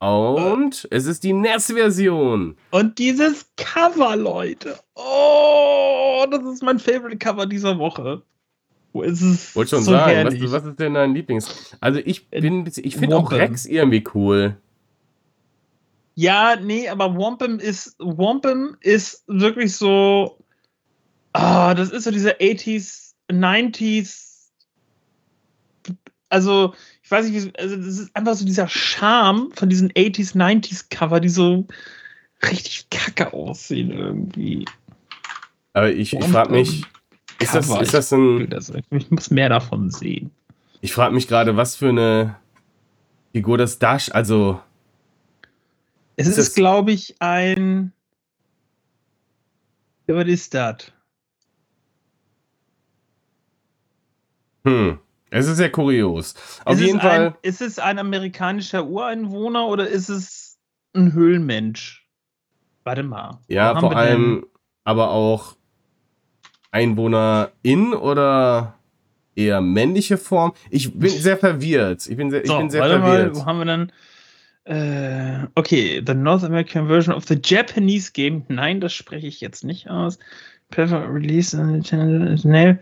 S2: Und es ist die NES-Version.
S3: Und dieses Cover, Leute. Oh, das ist mein Favorite Cover dieser Woche.
S2: Wo ist es? Wollte schon so sagen, was, was, ist denn dein Lieblings? Also ich bin, ich finde auch Rex irgendwie cool.
S3: Ja, nee, aber Wampum ist, Wampum ist wirklich so, ah, das ist so dieser 80s, 90s, also ich weiß nicht, also das ist einfach so dieser Charme von diesen 80s, 90s Cover, die so richtig kacke aussehen irgendwie.
S2: Aber ich, ich frage mich, ist das, ist das ein.
S3: Ich muss mehr davon sehen.
S2: Ich frage mich gerade, was für eine Figur das Dash, also.
S3: Es ist, ist glaube ich, ein. Was ist das?
S2: Hm. Es ist sehr kurios. Auf ist jeden Fall.
S3: Ein, ist es ein amerikanischer Ureinwohner oder ist es ein Höhlenmensch? Warte mal.
S2: Ja, vor allem, aber auch Einwohner in oder eher männliche Form? Ich bin sehr verwirrt. Ich bin sehr, so, ich bin sehr verwirrt.
S3: Mal, wo haben wir dann? Äh, okay, the North American version of the Japanese game. Nein, das spreche ich jetzt nicht aus. Prefer release channel.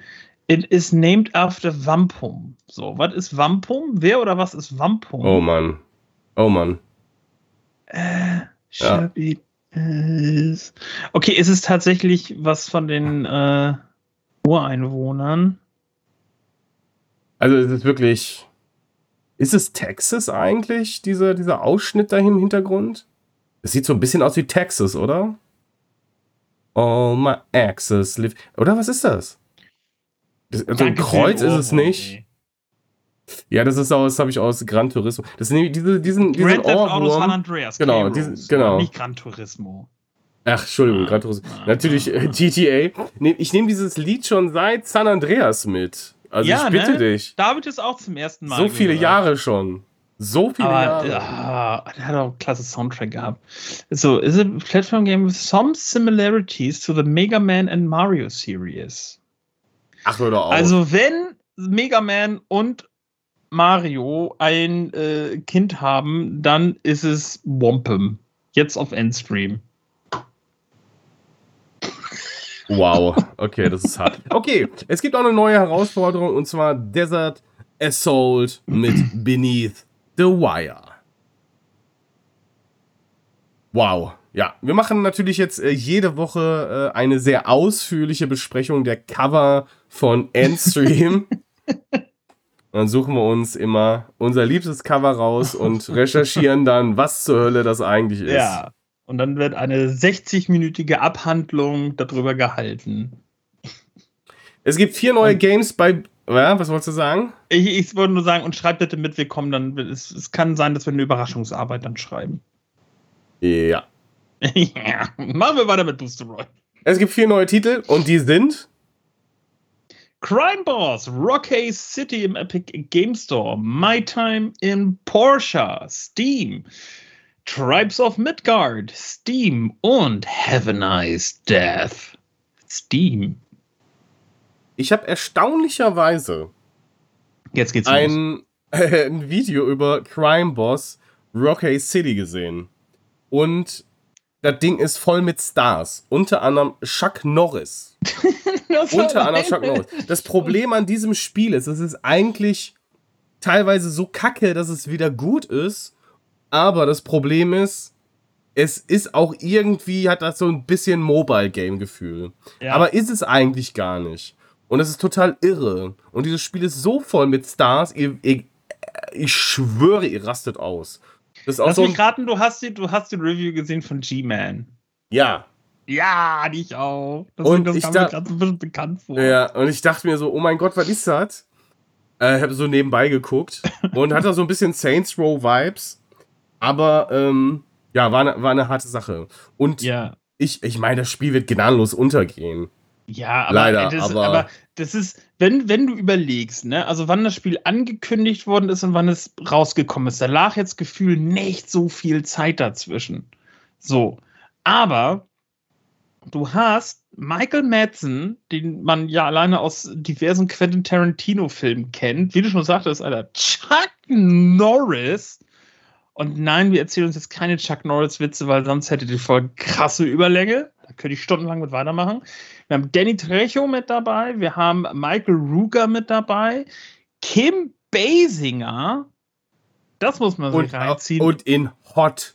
S3: It is named after Wampum. So, was ist Wampum? Wer oder was ist Wampum?
S2: Oh Mann. Oh Mann.
S3: Äh, ja. Is. Okay, ist es tatsächlich was von den äh, Ureinwohnern?
S2: Also ist es wirklich. Ist es Texas eigentlich, dieser, dieser Ausschnitt da im Hintergrund? Es sieht so ein bisschen aus wie Texas, oder? All my exes live. Oder was ist das? Das, also ein Kreuz ist es nicht. Ja, das ist aus, das habe ich aus Gran Turismo. Das sind diese, diesen, diesen
S3: Grand Theft Auto San Andreas.
S2: Genau, diesen, genau.
S3: Nicht Gran Turismo.
S2: Ach, Entschuldigung, ah, Gran Turismo. Ah, Natürlich ah, äh, GTA. Ich nehme dieses Lied schon seit San Andreas mit. Also ja, ich bitte ne? dich.
S3: David ist auch zum ersten Mal.
S2: So viele gehört. Jahre schon. So viele Aber, Jahre.
S3: Ja, der hat auch einen klasse Soundtrack gehabt. So, is a platform game with some similarities to the Mega Man and Mario series.
S2: Ach, doch auf.
S3: Also, wenn Mega Man und Mario ein äh, Kind haben, dann ist es Wampum. Jetzt auf Endstream.
S2: Wow, okay, das ist hart. Okay, es gibt auch eine neue Herausforderung und zwar Desert Assault mit Beneath the Wire. Wow, ja, wir machen natürlich jetzt äh, jede Woche äh, eine sehr ausführliche Besprechung der Cover von Endstream. dann suchen wir uns immer unser liebstes Cover raus und recherchieren dann, was zur Hölle das eigentlich ist. Ja,
S3: und dann wird eine 60-minütige Abhandlung darüber gehalten.
S2: Es gibt vier neue Games bei Ja, was wolltest du sagen?
S3: Ich, ich wollte nur sagen, und schreib bitte mit, wir kommen dann. Es, es kann sein, dass wir eine Überraschungsarbeit dann schreiben.
S2: Ja.
S3: ja. Machen wir weiter mit Booster Roy.
S2: Es gibt vier neue Titel und die sind
S3: Crime Boss, Rocky City im Epic Game Store, My Time in Porsche, Steam, Tribes of Midgard, Steam und Nice Death. Steam.
S2: Ich habe erstaunlicherweise
S3: Jetzt geht's
S2: ein, äh, ein Video über Crime Boss Rocky City gesehen. Und das Ding ist voll mit Stars. Unter anderem Chuck Norris. Unter anderem Chuck Norris. Das Problem an diesem Spiel ist, es ist eigentlich teilweise so kacke, dass es wieder gut ist. Aber das Problem ist, es ist auch irgendwie, hat das so ein bisschen Mobile-Game-Gefühl. Ja. Aber ist es eigentlich gar nicht. Und es ist total irre. Und dieses Spiel ist so voll mit Stars, ihr, ihr, ich schwöre, ihr rastet aus.
S3: Das ist auch Lass so mich raten, du hast, die, du hast die Review gesehen von G-Man.
S2: Ja.
S3: Ja, ich auch.
S2: Das und das ich kam da, mir gerade ein bisschen bekannt vor. Ja, und ich dachte mir so, oh mein Gott, was ist das? Äh, habe so nebenbei geguckt und hatte so ein bisschen Saints Row Vibes. Aber ähm, ja, war, ne, war eine harte Sache. Und ja. ich, ich meine, das Spiel wird gnadenlos untergehen.
S3: Ja, aber, Leider, das, aber, aber das ist, wenn, wenn du überlegst, ne, also wann das Spiel angekündigt worden ist und wann es rausgekommen ist, da lag jetzt Gefühl nicht so viel Zeit dazwischen. So. Aber du hast Michael Madsen, den man ja alleine aus diversen Quentin Tarantino-Filmen kennt, wie du schon sagtest, Alter, Chuck Norris. Und nein, wir erzählen uns jetzt keine Chuck Norris-Witze, weil sonst hätte die Folge krasse Überlänge. Da könnte ich stundenlang mit weitermachen. Wir haben Danny Trejo mit dabei, wir haben Michael Ruger mit dabei, Kim Basinger, das muss man sich reinziehen.
S2: Und in Hot.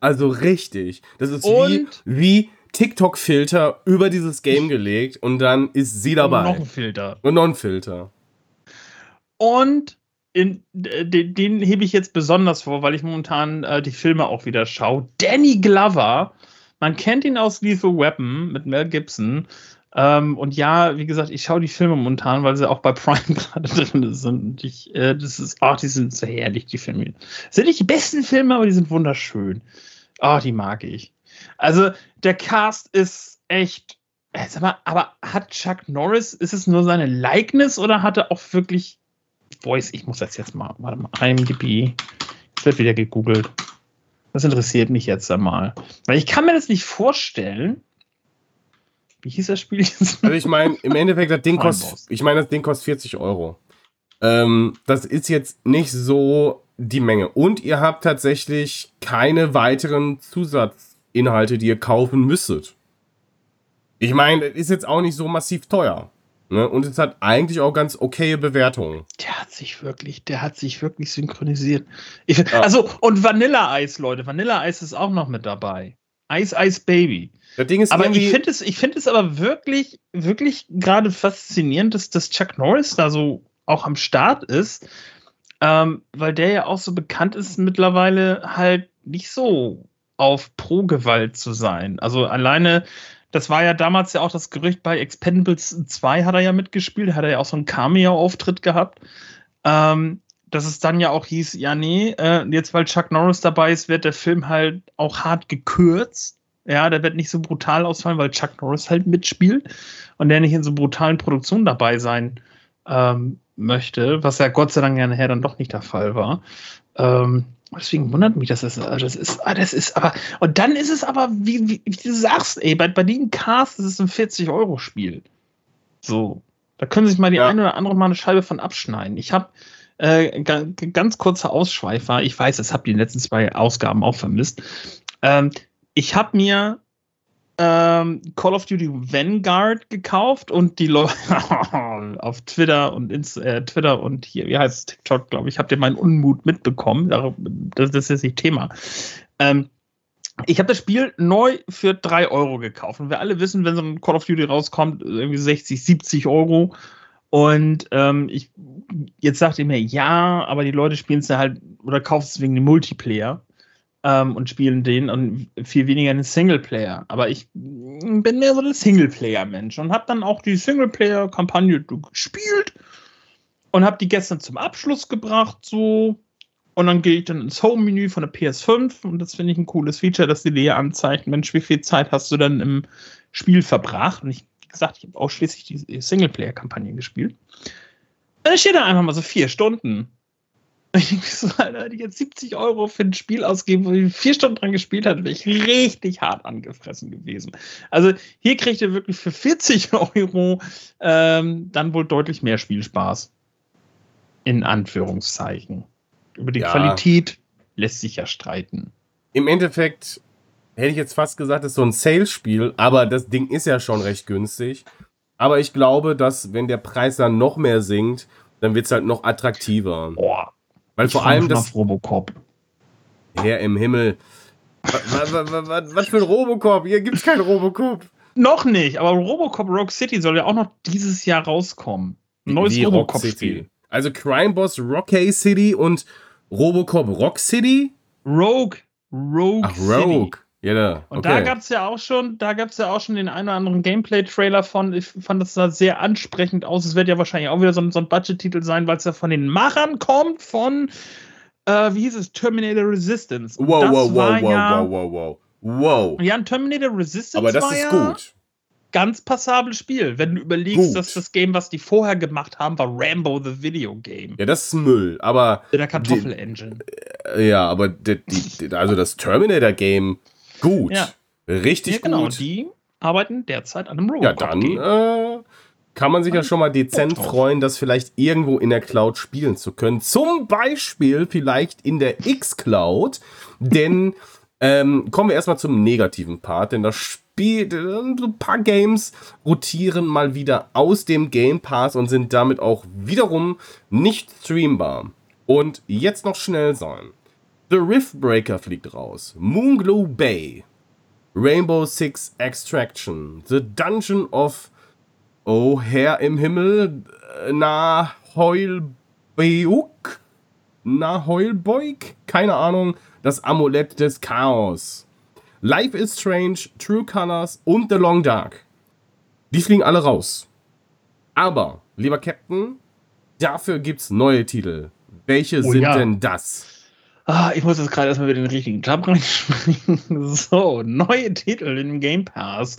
S2: Also richtig. Das ist wie, wie TikTok-Filter über dieses Game gelegt und dann ist sie dabei. Und
S3: noch ein Filter.
S2: Und noch ein Filter.
S3: Und in, den, den hebe ich jetzt besonders vor, weil ich momentan äh, die Filme auch wieder schaue. Danny Glover man kennt ihn aus Lethal Weapon mit Mel Gibson. Ähm, und ja, wie gesagt, ich schaue die Filme momentan, weil sie auch bei Prime gerade drin sind. Und ich, äh, das ist, ach, die sind so herrlich, die Filme. Das sind nicht die besten Filme, aber die sind wunderschön. Ach, die mag ich. Also, der Cast ist echt. Äh, sag mal, aber hat Chuck Norris, ist es nur seine Likeness oder hat er auch wirklich Voice? Ich muss das jetzt mal, warte mal, IMDb. Es wird wieder gegoogelt. Das interessiert mich jetzt einmal. Weil ich kann mir das nicht vorstellen. Wie hieß das Spiel
S2: jetzt? Also ich meine, im Endeffekt, das Ding kostet, ich meine, das Ding kostet 40 Euro. Ähm, das ist jetzt nicht so die Menge. Und ihr habt tatsächlich keine weiteren Zusatzinhalte, die ihr kaufen müsstet. Ich meine, das ist jetzt auch nicht so massiv teuer. Ne? Und es hat eigentlich auch ganz okaye Bewertungen.
S3: Der hat sich wirklich, der hat sich wirklich synchronisiert. Ich, ja. Also, und Vanilla Eis, Leute. Vanilla Eis ist auch noch mit dabei. Ice Ice Baby.
S2: Das Ding ist
S3: aber ich finde es, ich finde es aber wirklich, wirklich gerade faszinierend, dass, dass Chuck Norris da so auch am Start ist, ähm, weil der ja auch so bekannt ist, mittlerweile halt nicht so auf Pro-Gewalt zu sein. Also alleine das war ja damals ja auch das Gerücht bei Expendables 2 hat er ja mitgespielt, hat er ja auch so einen Cameo-Auftritt gehabt. Ähm, dass es dann ja auch hieß, ja, nee, äh, jetzt weil Chuck Norris dabei ist, wird der Film halt auch hart gekürzt. Ja, der wird nicht so brutal ausfallen, weil Chuck Norris halt mitspielt und der nicht in so brutalen Produktionen dabei sein ähm, möchte, was ja Gott sei Dank ja nachher dann doch nicht der Fall war. Ähm, Deswegen wundert mich, dass das, also das ist, ah, das ist aber, und dann ist es aber, wie, wie, wie du sagst, ey, bei, bei den Cast ist es ein 40-Euro-Spiel. So. Da können sich mal die ja. eine oder andere mal eine Scheibe von abschneiden. Ich habe äh, ganz kurzer Ausschweifer. Ich weiß, das habt ihr in den letzten zwei Ausgaben auch vermisst. Ähm, ich habe mir ähm, Call of Duty Vanguard gekauft und die Leute auf Twitter und Inst äh, Twitter und hier, wie heißt es, TikTok, glaube ich, habt ihr meinen Unmut mitbekommen. Das, das ist nicht Thema. Ähm, ich habe das Spiel neu für 3 Euro gekauft. Und wir alle wissen, wenn so ein Call of Duty rauskommt, irgendwie 60, 70 Euro. Und ähm, ich, jetzt sagt ihr mir, ja, aber die Leute spielen es ja halt oder kaufen es wegen dem Multiplayer ähm, und spielen den und viel weniger den Singleplayer. Aber ich bin mehr so der Singleplayer-Mensch und habe dann auch die Singleplayer-Kampagne gespielt. und habe die gestern zum Abschluss gebracht, so. Und dann gehe ich dann ins Home-Menü von der PS5 und das finde ich ein cooles Feature, dass die dir anzeigt, Mensch, wie viel Zeit hast du dann im Spiel verbracht? Und ich, wie gesagt, ich habe ausschließlich die Singleplayer-Kampagne gespielt. Dann steht da einfach mal so vier Stunden. Ich denke so, Alter, hätte ich jetzt 70 Euro für ein Spiel ausgeben, wo ich vier Stunden dran gespielt habe, wäre ich richtig hart angefressen gewesen. Also hier kriegt ihr wirklich für 40 Euro ähm, dann wohl deutlich mehr Spielspaß. In Anführungszeichen. Über die ja. Qualität lässt sich ja streiten.
S2: Im Endeffekt hätte ich jetzt fast gesagt, es ist so ein Sales-Spiel, aber das Ding ist ja schon recht günstig. Aber ich glaube, dass wenn der Preis dann noch mehr sinkt, dann wird es halt noch attraktiver. Boah, weil ich vor allem das.
S3: Robocop.
S2: Herr im Himmel. Was, was, was, was für ein Robocop? Hier gibt es keinen Robocop.
S3: Noch nicht, aber Robocop Rock City soll ja auch noch dieses Jahr rauskommen.
S2: Ein neues Robocop-Spiel. Also Crime Boss Rocky City und Robocop Rock City?
S3: Rogue. Rogue.
S2: Ach, Rogue. City.
S3: Ja, Und okay. da gab es ja auch schon, da gab es ja auch schon den einen oder anderen Gameplay-Trailer von. Ich fand das sah sehr ansprechend aus. Es wird ja wahrscheinlich auch wieder so, so ein Budget-Titel sein, weil es ja von den Machern kommt von, äh, wie hieß es, Terminator Resistance.
S2: Und wow, wow, wow, wow, ja, wow, wow, wow, wow.
S3: Ja, ein Terminator Resistance.
S2: Aber das ist ja gut.
S3: Ganz passables Spiel, wenn du überlegst, gut. dass das Game, was die vorher gemacht haben, war Rambo the Video Game.
S2: Ja, das ist Müll, aber.
S3: In der Kartoffel-Engine.
S2: Ja, aber die, die, also das Terminator Game Gut. Ja. Richtig ja, genau, gut.
S3: Die arbeiten derzeit an einem Robocop.
S2: Ja, dann äh, kann man sich ja schon mal dezent freuen, das vielleicht irgendwo in der Cloud spielen zu können. Zum Beispiel vielleicht in der X-Cloud. denn ähm, kommen wir erstmal zum negativen Part, denn das Spiel, ein paar Games rotieren mal wieder aus dem Game Pass und sind damit auch wiederum nicht streambar. Und jetzt noch schnell sein. The Riftbreaker fliegt raus. Moonglow Bay. Rainbow Six Extraction. The Dungeon of Oh Herr im Himmel. Na Heulbeuk. Na Heulbeuk? Keine Ahnung. Das Amulett des Chaos. Life is Strange, True Colors und The Long Dark. Die fliegen alle raus. Aber, lieber Captain, dafür gibt's neue Titel. Welche oh, sind ja. denn das?
S3: Ah, ich muss jetzt gerade erstmal wieder den richtigen Tab reinspringen. So, neue Titel im Game Pass.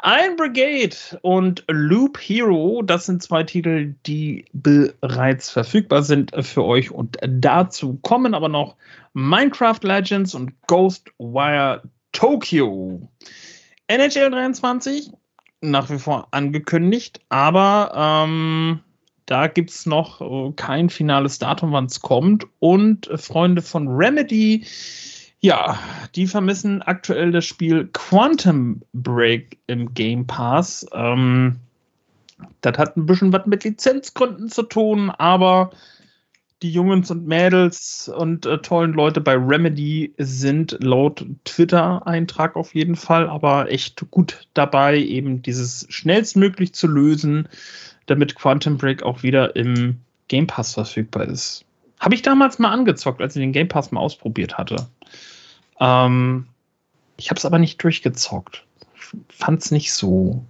S3: Ein Brigade und Loop Hero, das sind zwei Titel, die bereits verfügbar sind für euch. Und dazu kommen aber noch Minecraft Legends und Ghostwire Tokyo. NHL 23, nach wie vor angekündigt, aber ähm, da gibt es noch äh, kein finales Datum, wann es kommt. Und äh, Freunde von Remedy, ja, die vermissen aktuell das Spiel Quantum Break im Game Pass. Ähm, das hat ein bisschen was mit Lizenzgründen zu tun, aber die Jungs und Mädels und äh, tollen Leute bei Remedy sind laut Twitter-Eintrag auf jeden Fall aber echt gut dabei, eben dieses schnellstmöglich zu lösen damit Quantum Break auch wieder im Game Pass verfügbar ist. Habe ich damals mal angezockt, als ich den Game Pass mal ausprobiert hatte. Ähm, ich habe es aber nicht durchgezockt. Fand es nicht so.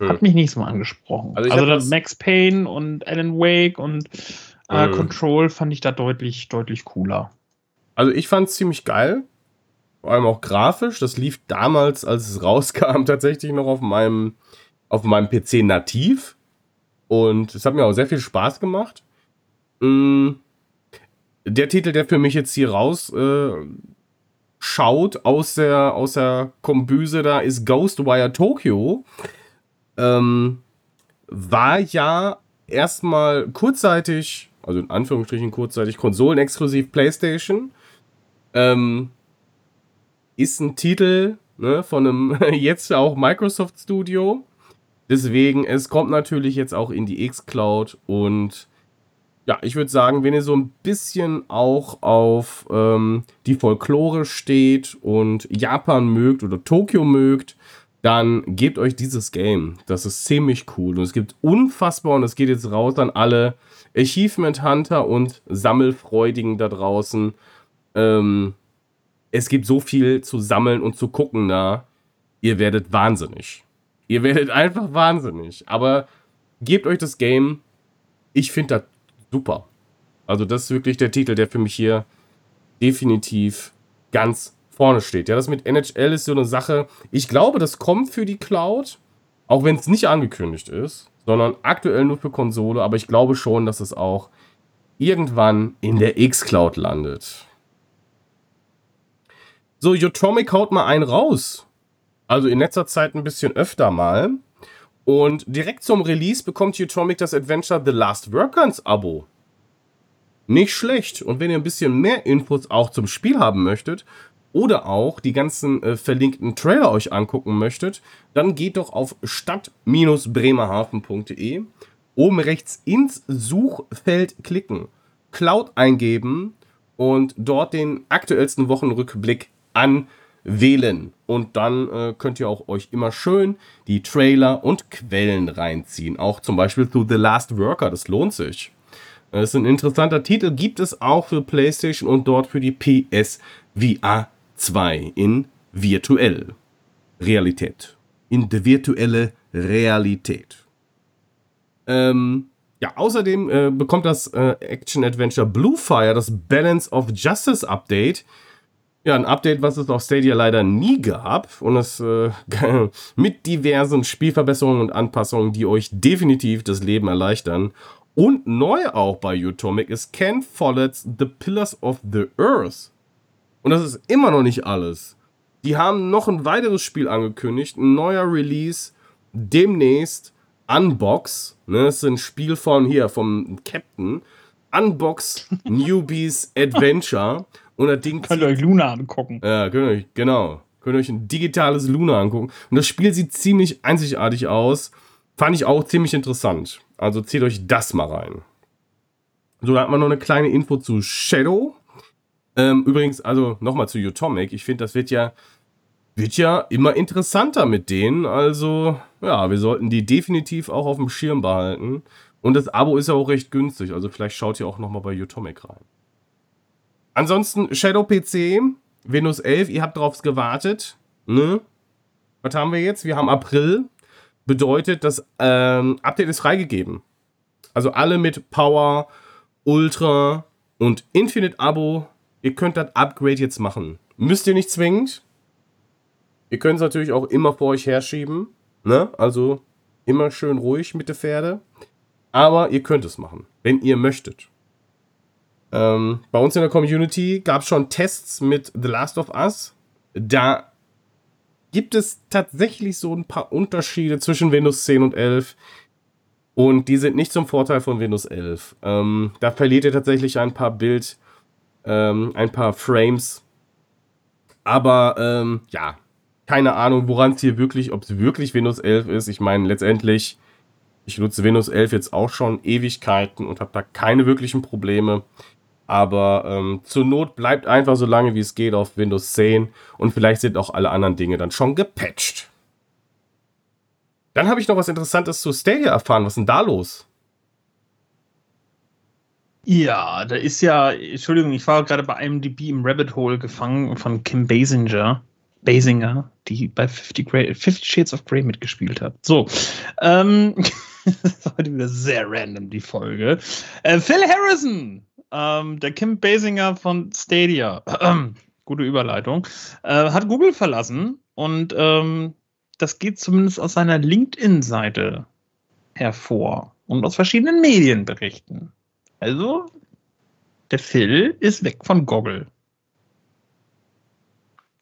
S3: Hm. Hat mich nicht so angesprochen. Also, also Max Payne und Alan Wake und äh, hm. Control fand ich da deutlich, deutlich cooler.
S2: Also ich fand es ziemlich geil. Vor allem auch grafisch. Das lief damals, als es rauskam, tatsächlich noch auf meinem, auf meinem PC nativ. Und es hat mir auch sehr viel Spaß gemacht. Mm, der Titel, der für mich jetzt hier raus äh, schaut aus der, aus der Kombüse da, ist Ghostwire Tokyo. Ähm, war ja erstmal kurzzeitig, also in Anführungsstrichen kurzzeitig, konsolenexklusiv PlayStation. Ähm, ist ein Titel ne, von einem jetzt auch Microsoft Studio. Deswegen, es kommt natürlich jetzt auch in die X-Cloud und ja, ich würde sagen, wenn ihr so ein bisschen auch auf ähm, die Folklore steht und Japan mögt oder Tokio mögt, dann gebt euch dieses Game. Das ist ziemlich cool und es gibt unfassbar und es geht jetzt raus an alle Achievement Hunter und Sammelfreudigen da draußen. Ähm, es gibt so viel zu sammeln und zu gucken da. Ihr werdet wahnsinnig. Ihr werdet einfach wahnsinnig. Aber gebt euch das Game. Ich finde das super. Also das ist wirklich der Titel, der für mich hier definitiv ganz vorne steht. Ja, das mit NHL ist so eine Sache. Ich glaube, das kommt für die Cloud, auch wenn es nicht angekündigt ist, sondern aktuell nur für Konsole. Aber ich glaube schon, dass es auch irgendwann in der X-Cloud landet. So, Utomic haut mal einen raus. Also in letzter Zeit ein bisschen öfter mal. Und direkt zum Release bekommt Utomic das Adventure The Last Workers Abo. Nicht schlecht. Und wenn ihr ein bisschen mehr Infos auch zum Spiel haben möchtet oder auch die ganzen äh, verlinkten Trailer euch angucken möchtet, dann geht doch auf stadt-bremerhaven.de. Oben rechts ins Suchfeld klicken, Cloud eingeben und dort den aktuellsten Wochenrückblick anwählen. Und dann äh, könnt ihr auch euch immer schön die Trailer und Quellen reinziehen. Auch zum Beispiel zu The Last Worker, das lohnt sich. Das ist ein interessanter Titel, gibt es auch für PlayStation und dort für die PS VR 2 in virtuell Realität. In der virtuelle Realität. Ähm, ja, außerdem äh, bekommt das äh, Action-Adventure Bluefire das Balance of Justice Update. Ja, ein Update, was es auf Stadia leider nie gab und es äh, mit diversen Spielverbesserungen und Anpassungen, die euch definitiv das Leben erleichtern. Und neu auch bei Utomic ist Ken Follett's The Pillars of the Earth. Und das ist immer noch nicht alles. Die haben noch ein weiteres Spiel angekündigt, ein neuer Release demnächst. Unbox, ne, das ist ein Spiel von hier, vom Captain. Unbox Newbies Adventure. Das Ding.
S3: Könnt ihr euch Luna angucken.
S2: Ja, könnt ihr euch, genau. Könnt ihr euch ein digitales Luna angucken. Und das Spiel sieht ziemlich einzigartig aus. Fand ich auch ziemlich interessant. Also zieht euch das mal rein. So, da hat man noch eine kleine Info zu Shadow. Ähm, übrigens, also nochmal zu Utomic. Ich finde, das wird ja, wird ja immer interessanter mit denen. Also, ja, wir sollten die definitiv auch auf dem Schirm behalten. Und das Abo ist ja auch recht günstig. Also, vielleicht schaut ihr auch nochmal bei Utomic rein. Ansonsten, Shadow PC, Windows 11, ihr habt drauf gewartet. Ne? Was haben wir jetzt? Wir haben April. Bedeutet, das ähm, Update ist freigegeben. Also alle mit Power, Ultra und Infinite Abo Ihr könnt das Upgrade jetzt machen. Müsst ihr nicht zwingend. Ihr könnt es natürlich auch immer vor euch herschieben. Ne? Also immer schön ruhig mit der Pferde. Aber ihr könnt es machen, wenn ihr möchtet. Ähm, bei uns in der Community gab es schon Tests mit The Last of Us. Da gibt es tatsächlich so ein paar Unterschiede zwischen Windows 10 und 11. Und die sind nicht zum Vorteil von Windows 11. Ähm, da verliert ihr tatsächlich ein paar Bild- ähm, ein paar Frames. Aber ähm, ja, keine Ahnung, woran es hier wirklich, ob es wirklich Windows 11 ist. Ich meine, letztendlich, ich nutze Windows 11 jetzt auch schon Ewigkeiten und habe da keine wirklichen Probleme. Aber ähm, zur Not bleibt einfach so lange wie es geht auf Windows 10 und vielleicht sind auch alle anderen Dinge dann schon gepatcht. Dann habe ich noch was Interessantes zu Stadia erfahren. Was ist denn da los?
S3: Ja, da ist ja, Entschuldigung, ich war gerade bei IMDb im Rabbit Hole gefangen von Kim Basinger, Basinger, die bei 50, Grey, 50 Shades of Grey mitgespielt hat. So, ähm, das war heute wieder sehr random, die Folge. Äh, Phil Harrison, ähm, der Kim Basinger von Stadia, gute Überleitung, äh, hat Google verlassen und ähm, das geht zumindest aus seiner LinkedIn-Seite hervor und aus verschiedenen Medienberichten. Also, der Phil ist weg von Goggle.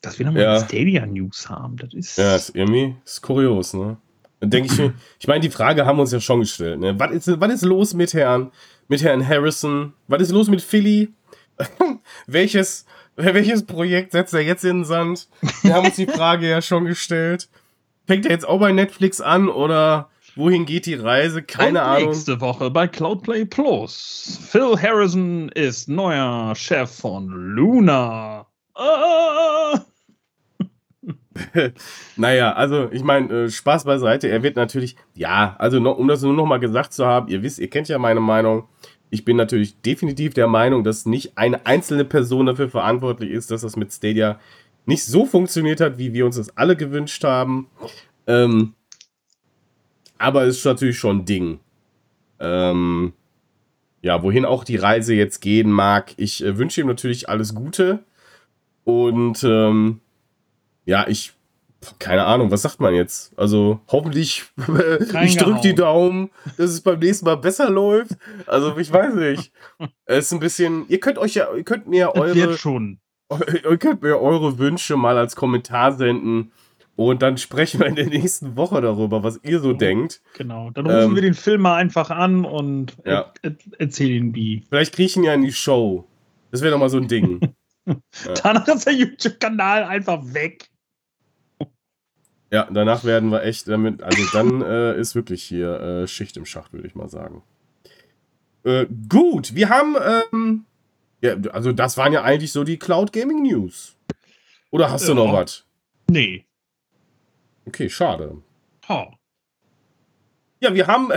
S3: Dass wir nochmal ja. Stadia News haben, das ist.
S2: Ja, ist irgendwie ist kurios, ne? Dann denke ich mir, ich meine, die Frage haben wir uns ja schon gestellt, ne? Was ist, was ist los mit Herrn, mit Herrn Harrison? Was ist los mit Philly? welches, welches Projekt setzt er jetzt in den Sand? Wir haben uns die Frage ja schon gestellt. Fängt er jetzt auch bei Netflix an oder Wohin geht die Reise? Keine
S3: Und
S2: Ahnung.
S3: Nächste Woche bei Cloudplay Plus. Phil Harrison ist neuer Chef von Luna. Ah!
S2: naja, also ich meine, äh, Spaß beiseite. Er wird natürlich, ja, also noch, um das nur noch mal gesagt zu haben, ihr wisst, ihr kennt ja meine Meinung. Ich bin natürlich definitiv der Meinung, dass nicht eine einzelne Person dafür verantwortlich ist, dass das mit Stadia nicht so funktioniert hat, wie wir uns das alle gewünscht haben. Ähm, aber es ist natürlich schon ein Ding. Ähm, ja, wohin auch die Reise jetzt gehen mag. Ich äh, wünsche ihm natürlich alles Gute. Und ähm, ja, ich, keine Ahnung, was sagt man jetzt? Also hoffentlich, ich drücke die Daumen, dass es beim nächsten Mal besser läuft. Also ich weiß nicht. Es ist ein bisschen, ihr könnt euch ja, ihr könnt mir eure,
S3: schon.
S2: ihr könnt mir eure Wünsche mal als Kommentar senden. Und dann sprechen wir in der nächsten Woche darüber, was ihr so denkt.
S3: Genau. Dann rufen ähm, wir den Film mal einfach an und
S2: ja.
S3: er, erzählen wie.
S2: Vielleicht kriege ich ihn ja in die Show. Das wäre doch mal so ein Ding.
S3: ja. Danach ist der YouTube-Kanal einfach weg.
S2: Ja, danach werden wir echt damit. Also dann äh, ist wirklich hier äh, Schicht im Schacht, würde ich mal sagen. Äh, gut, wir haben. Ähm, ja, also das waren ja eigentlich so die Cloud Gaming News. Oder hast du noch was?
S3: Nee.
S2: Okay, schade.
S3: Oh.
S2: Ja, wir haben,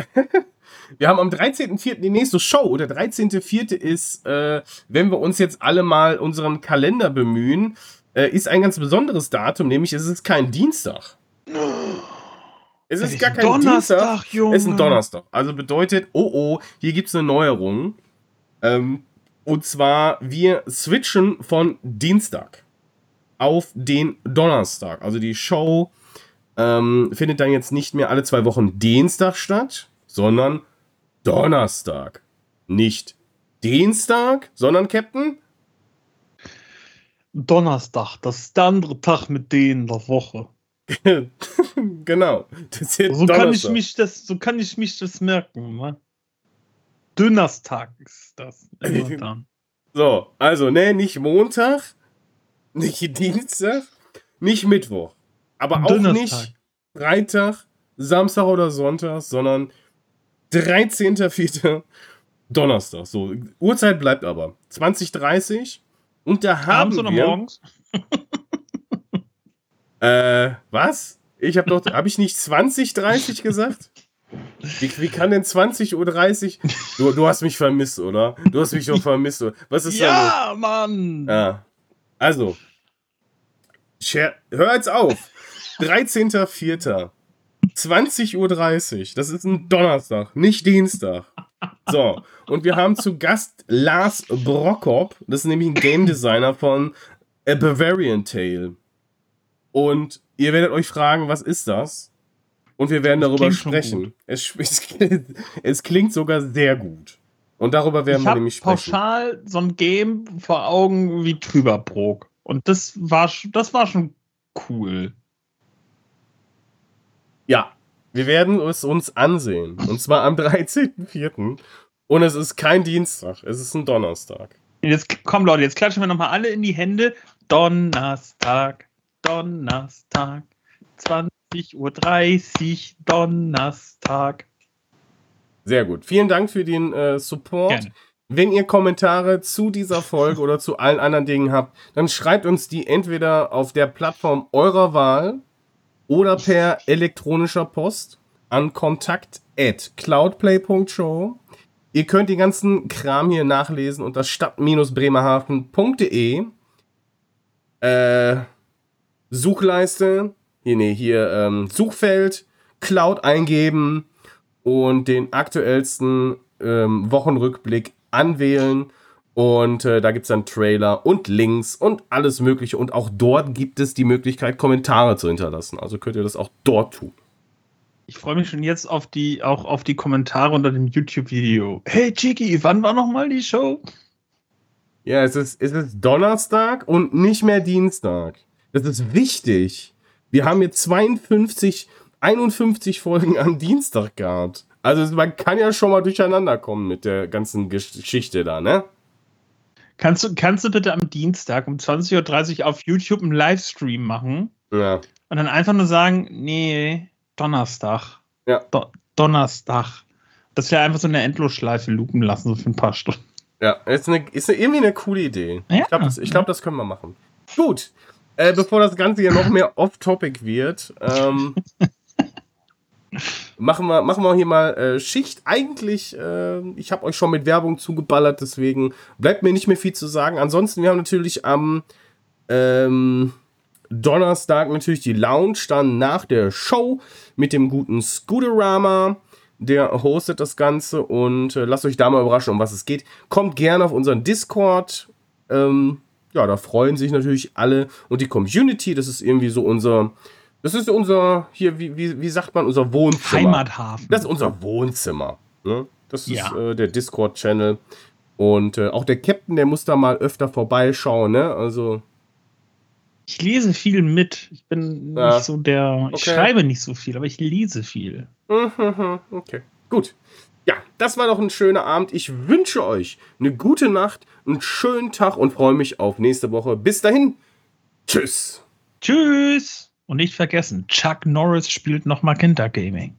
S2: wir haben am 13.04. die nächste Show. Der 13.04. ist, äh, wenn wir uns jetzt alle mal unseren Kalender bemühen, äh, ist ein ganz besonderes Datum, nämlich es ist kein Dienstag. Es ist, ist gar kein Donnerstag, Dienstag, Junge. Es ist ein Donnerstag. Also bedeutet, oh oh, hier gibt es eine Neuerung. Ähm, und zwar, wir switchen von Dienstag auf den Donnerstag. Also die Show ähm, findet dann jetzt nicht mehr alle zwei Wochen Dienstag statt, sondern Donnerstag. Nicht Dienstag, sondern Captain?
S3: Donnerstag, das ist der andere Tag mit denen der Woche.
S2: genau.
S3: so, kann ich mich das, so kann ich mich das merken. Ne? Donnerstag ist das.
S2: so, also, ne, nicht Montag, nicht Dienstag, nicht Mittwoch. Aber auch nicht Freitag, Samstag oder Sonntag, sondern 13.04. Donnerstag. So, Uhrzeit bleibt aber 20.30 und da haben Abends oder wir, morgens? Äh, was? Ich habe doch, habe ich nicht 20.30 gesagt? Wie, wie, kann denn 20.30 Uhr? Du, du hast mich vermisst, oder? Du hast mich doch vermisst. Oder? Was ist
S3: ja, da Mann!
S2: Ja. Also, hör jetzt auf. 13.04. 20.30 Uhr. Das ist ein Donnerstag, nicht Dienstag. So, und wir haben zu Gast Lars Brockop. Das ist nämlich ein Game Designer von A Bavarian Tale. Und ihr werdet euch fragen, was ist das? Und wir werden darüber sprechen. Es, es, klingt sogar sehr gut. Und darüber werden ich wir nämlich
S3: sprechen. pauschal so ein Game vor Augen wie Trüberbrook. Und das war, das war schon cool.
S2: Ja, wir werden es uns ansehen. Und zwar am 13.04. Und es ist kein Dienstag, es ist ein Donnerstag.
S3: Jetzt komm Leute, jetzt klatschen wir nochmal alle in die Hände. Donnerstag, Donnerstag, 20.30 Uhr, Donnerstag.
S2: Sehr gut. Vielen Dank für den äh, Support. Gerne. Wenn ihr Kommentare zu dieser Folge oder zu allen anderen Dingen habt, dann schreibt uns die entweder auf der Plattform eurer Wahl oder per elektronischer Post an kontakt at cloudplay.show. Ihr könnt den ganzen Kram hier nachlesen unter stadt-bremerhaven.de. Äh, Suchleiste, hier, nee, hier, ähm, Suchfeld, Cloud eingeben und den aktuellsten ähm, Wochenrückblick anwählen und äh, da gibt es dann Trailer und Links und alles Mögliche. Und auch dort gibt es die Möglichkeit, Kommentare zu hinterlassen. Also könnt ihr das auch dort tun.
S3: Ich freue mich schon jetzt auf die, auch auf die Kommentare unter dem YouTube-Video. Hey Chiki, wann war nochmal die Show?
S2: Ja, es ist, es ist Donnerstag und nicht mehr Dienstag. Das ist wichtig. Wir haben jetzt 52, 51 Folgen am Dienstag gehabt. Also man kann ja schon mal durcheinander kommen mit der ganzen Geschichte da, ne?
S3: Kannst du, kannst du bitte am Dienstag um 20.30 Uhr auf YouTube einen Livestream machen?
S2: Ja.
S3: Und dann einfach nur sagen, nee, Donnerstag.
S2: Ja.
S3: Do Donnerstag. Dass wir einfach so eine Endlosschleife lupen lassen, so für ein paar Stunden.
S2: Ja, ist, eine, ist eine, irgendwie eine coole Idee. Ja, ich glaube, das, glaub, das können wir machen. Gut. Äh, bevor das Ganze hier noch mehr off-topic wird, ähm, machen wir, machen wir hier mal äh, Schicht. Eigentlich, äh, ich habe euch schon mit Werbung zugeballert, deswegen bleibt mir nicht mehr viel zu sagen. Ansonsten, wir haben natürlich am ähm, Donnerstag natürlich die Lounge dann nach der Show mit dem guten Scooterama. der hostet das Ganze und äh, lasst euch da mal überraschen, um was es geht. Kommt gerne auf unseren Discord. Ähm, ja, da freuen sich natürlich alle. Und die Community, das ist irgendwie so unser, das ist unser, hier, wie, wie, wie sagt man, unser Wohnzimmer.
S3: Heimathafen.
S2: Das ist unser Wohnzimmer. Ne? Das ist ja. äh, der Discord-Channel. Und äh, auch der Captain, der muss da mal öfter vorbeischauen, ne? Also.
S3: Ich lese viel mit. Ich bin ja. nicht so der. Ich okay. schreibe nicht so viel, aber ich lese viel.
S2: Mhm, okay. Gut. Das war doch ein schöner Abend. Ich wünsche euch eine gute Nacht, einen schönen Tag und freue mich auf nächste Woche. Bis dahin. Tschüss.
S3: Tschüss. Und nicht vergessen, Chuck Norris spielt nochmal Kindergaming.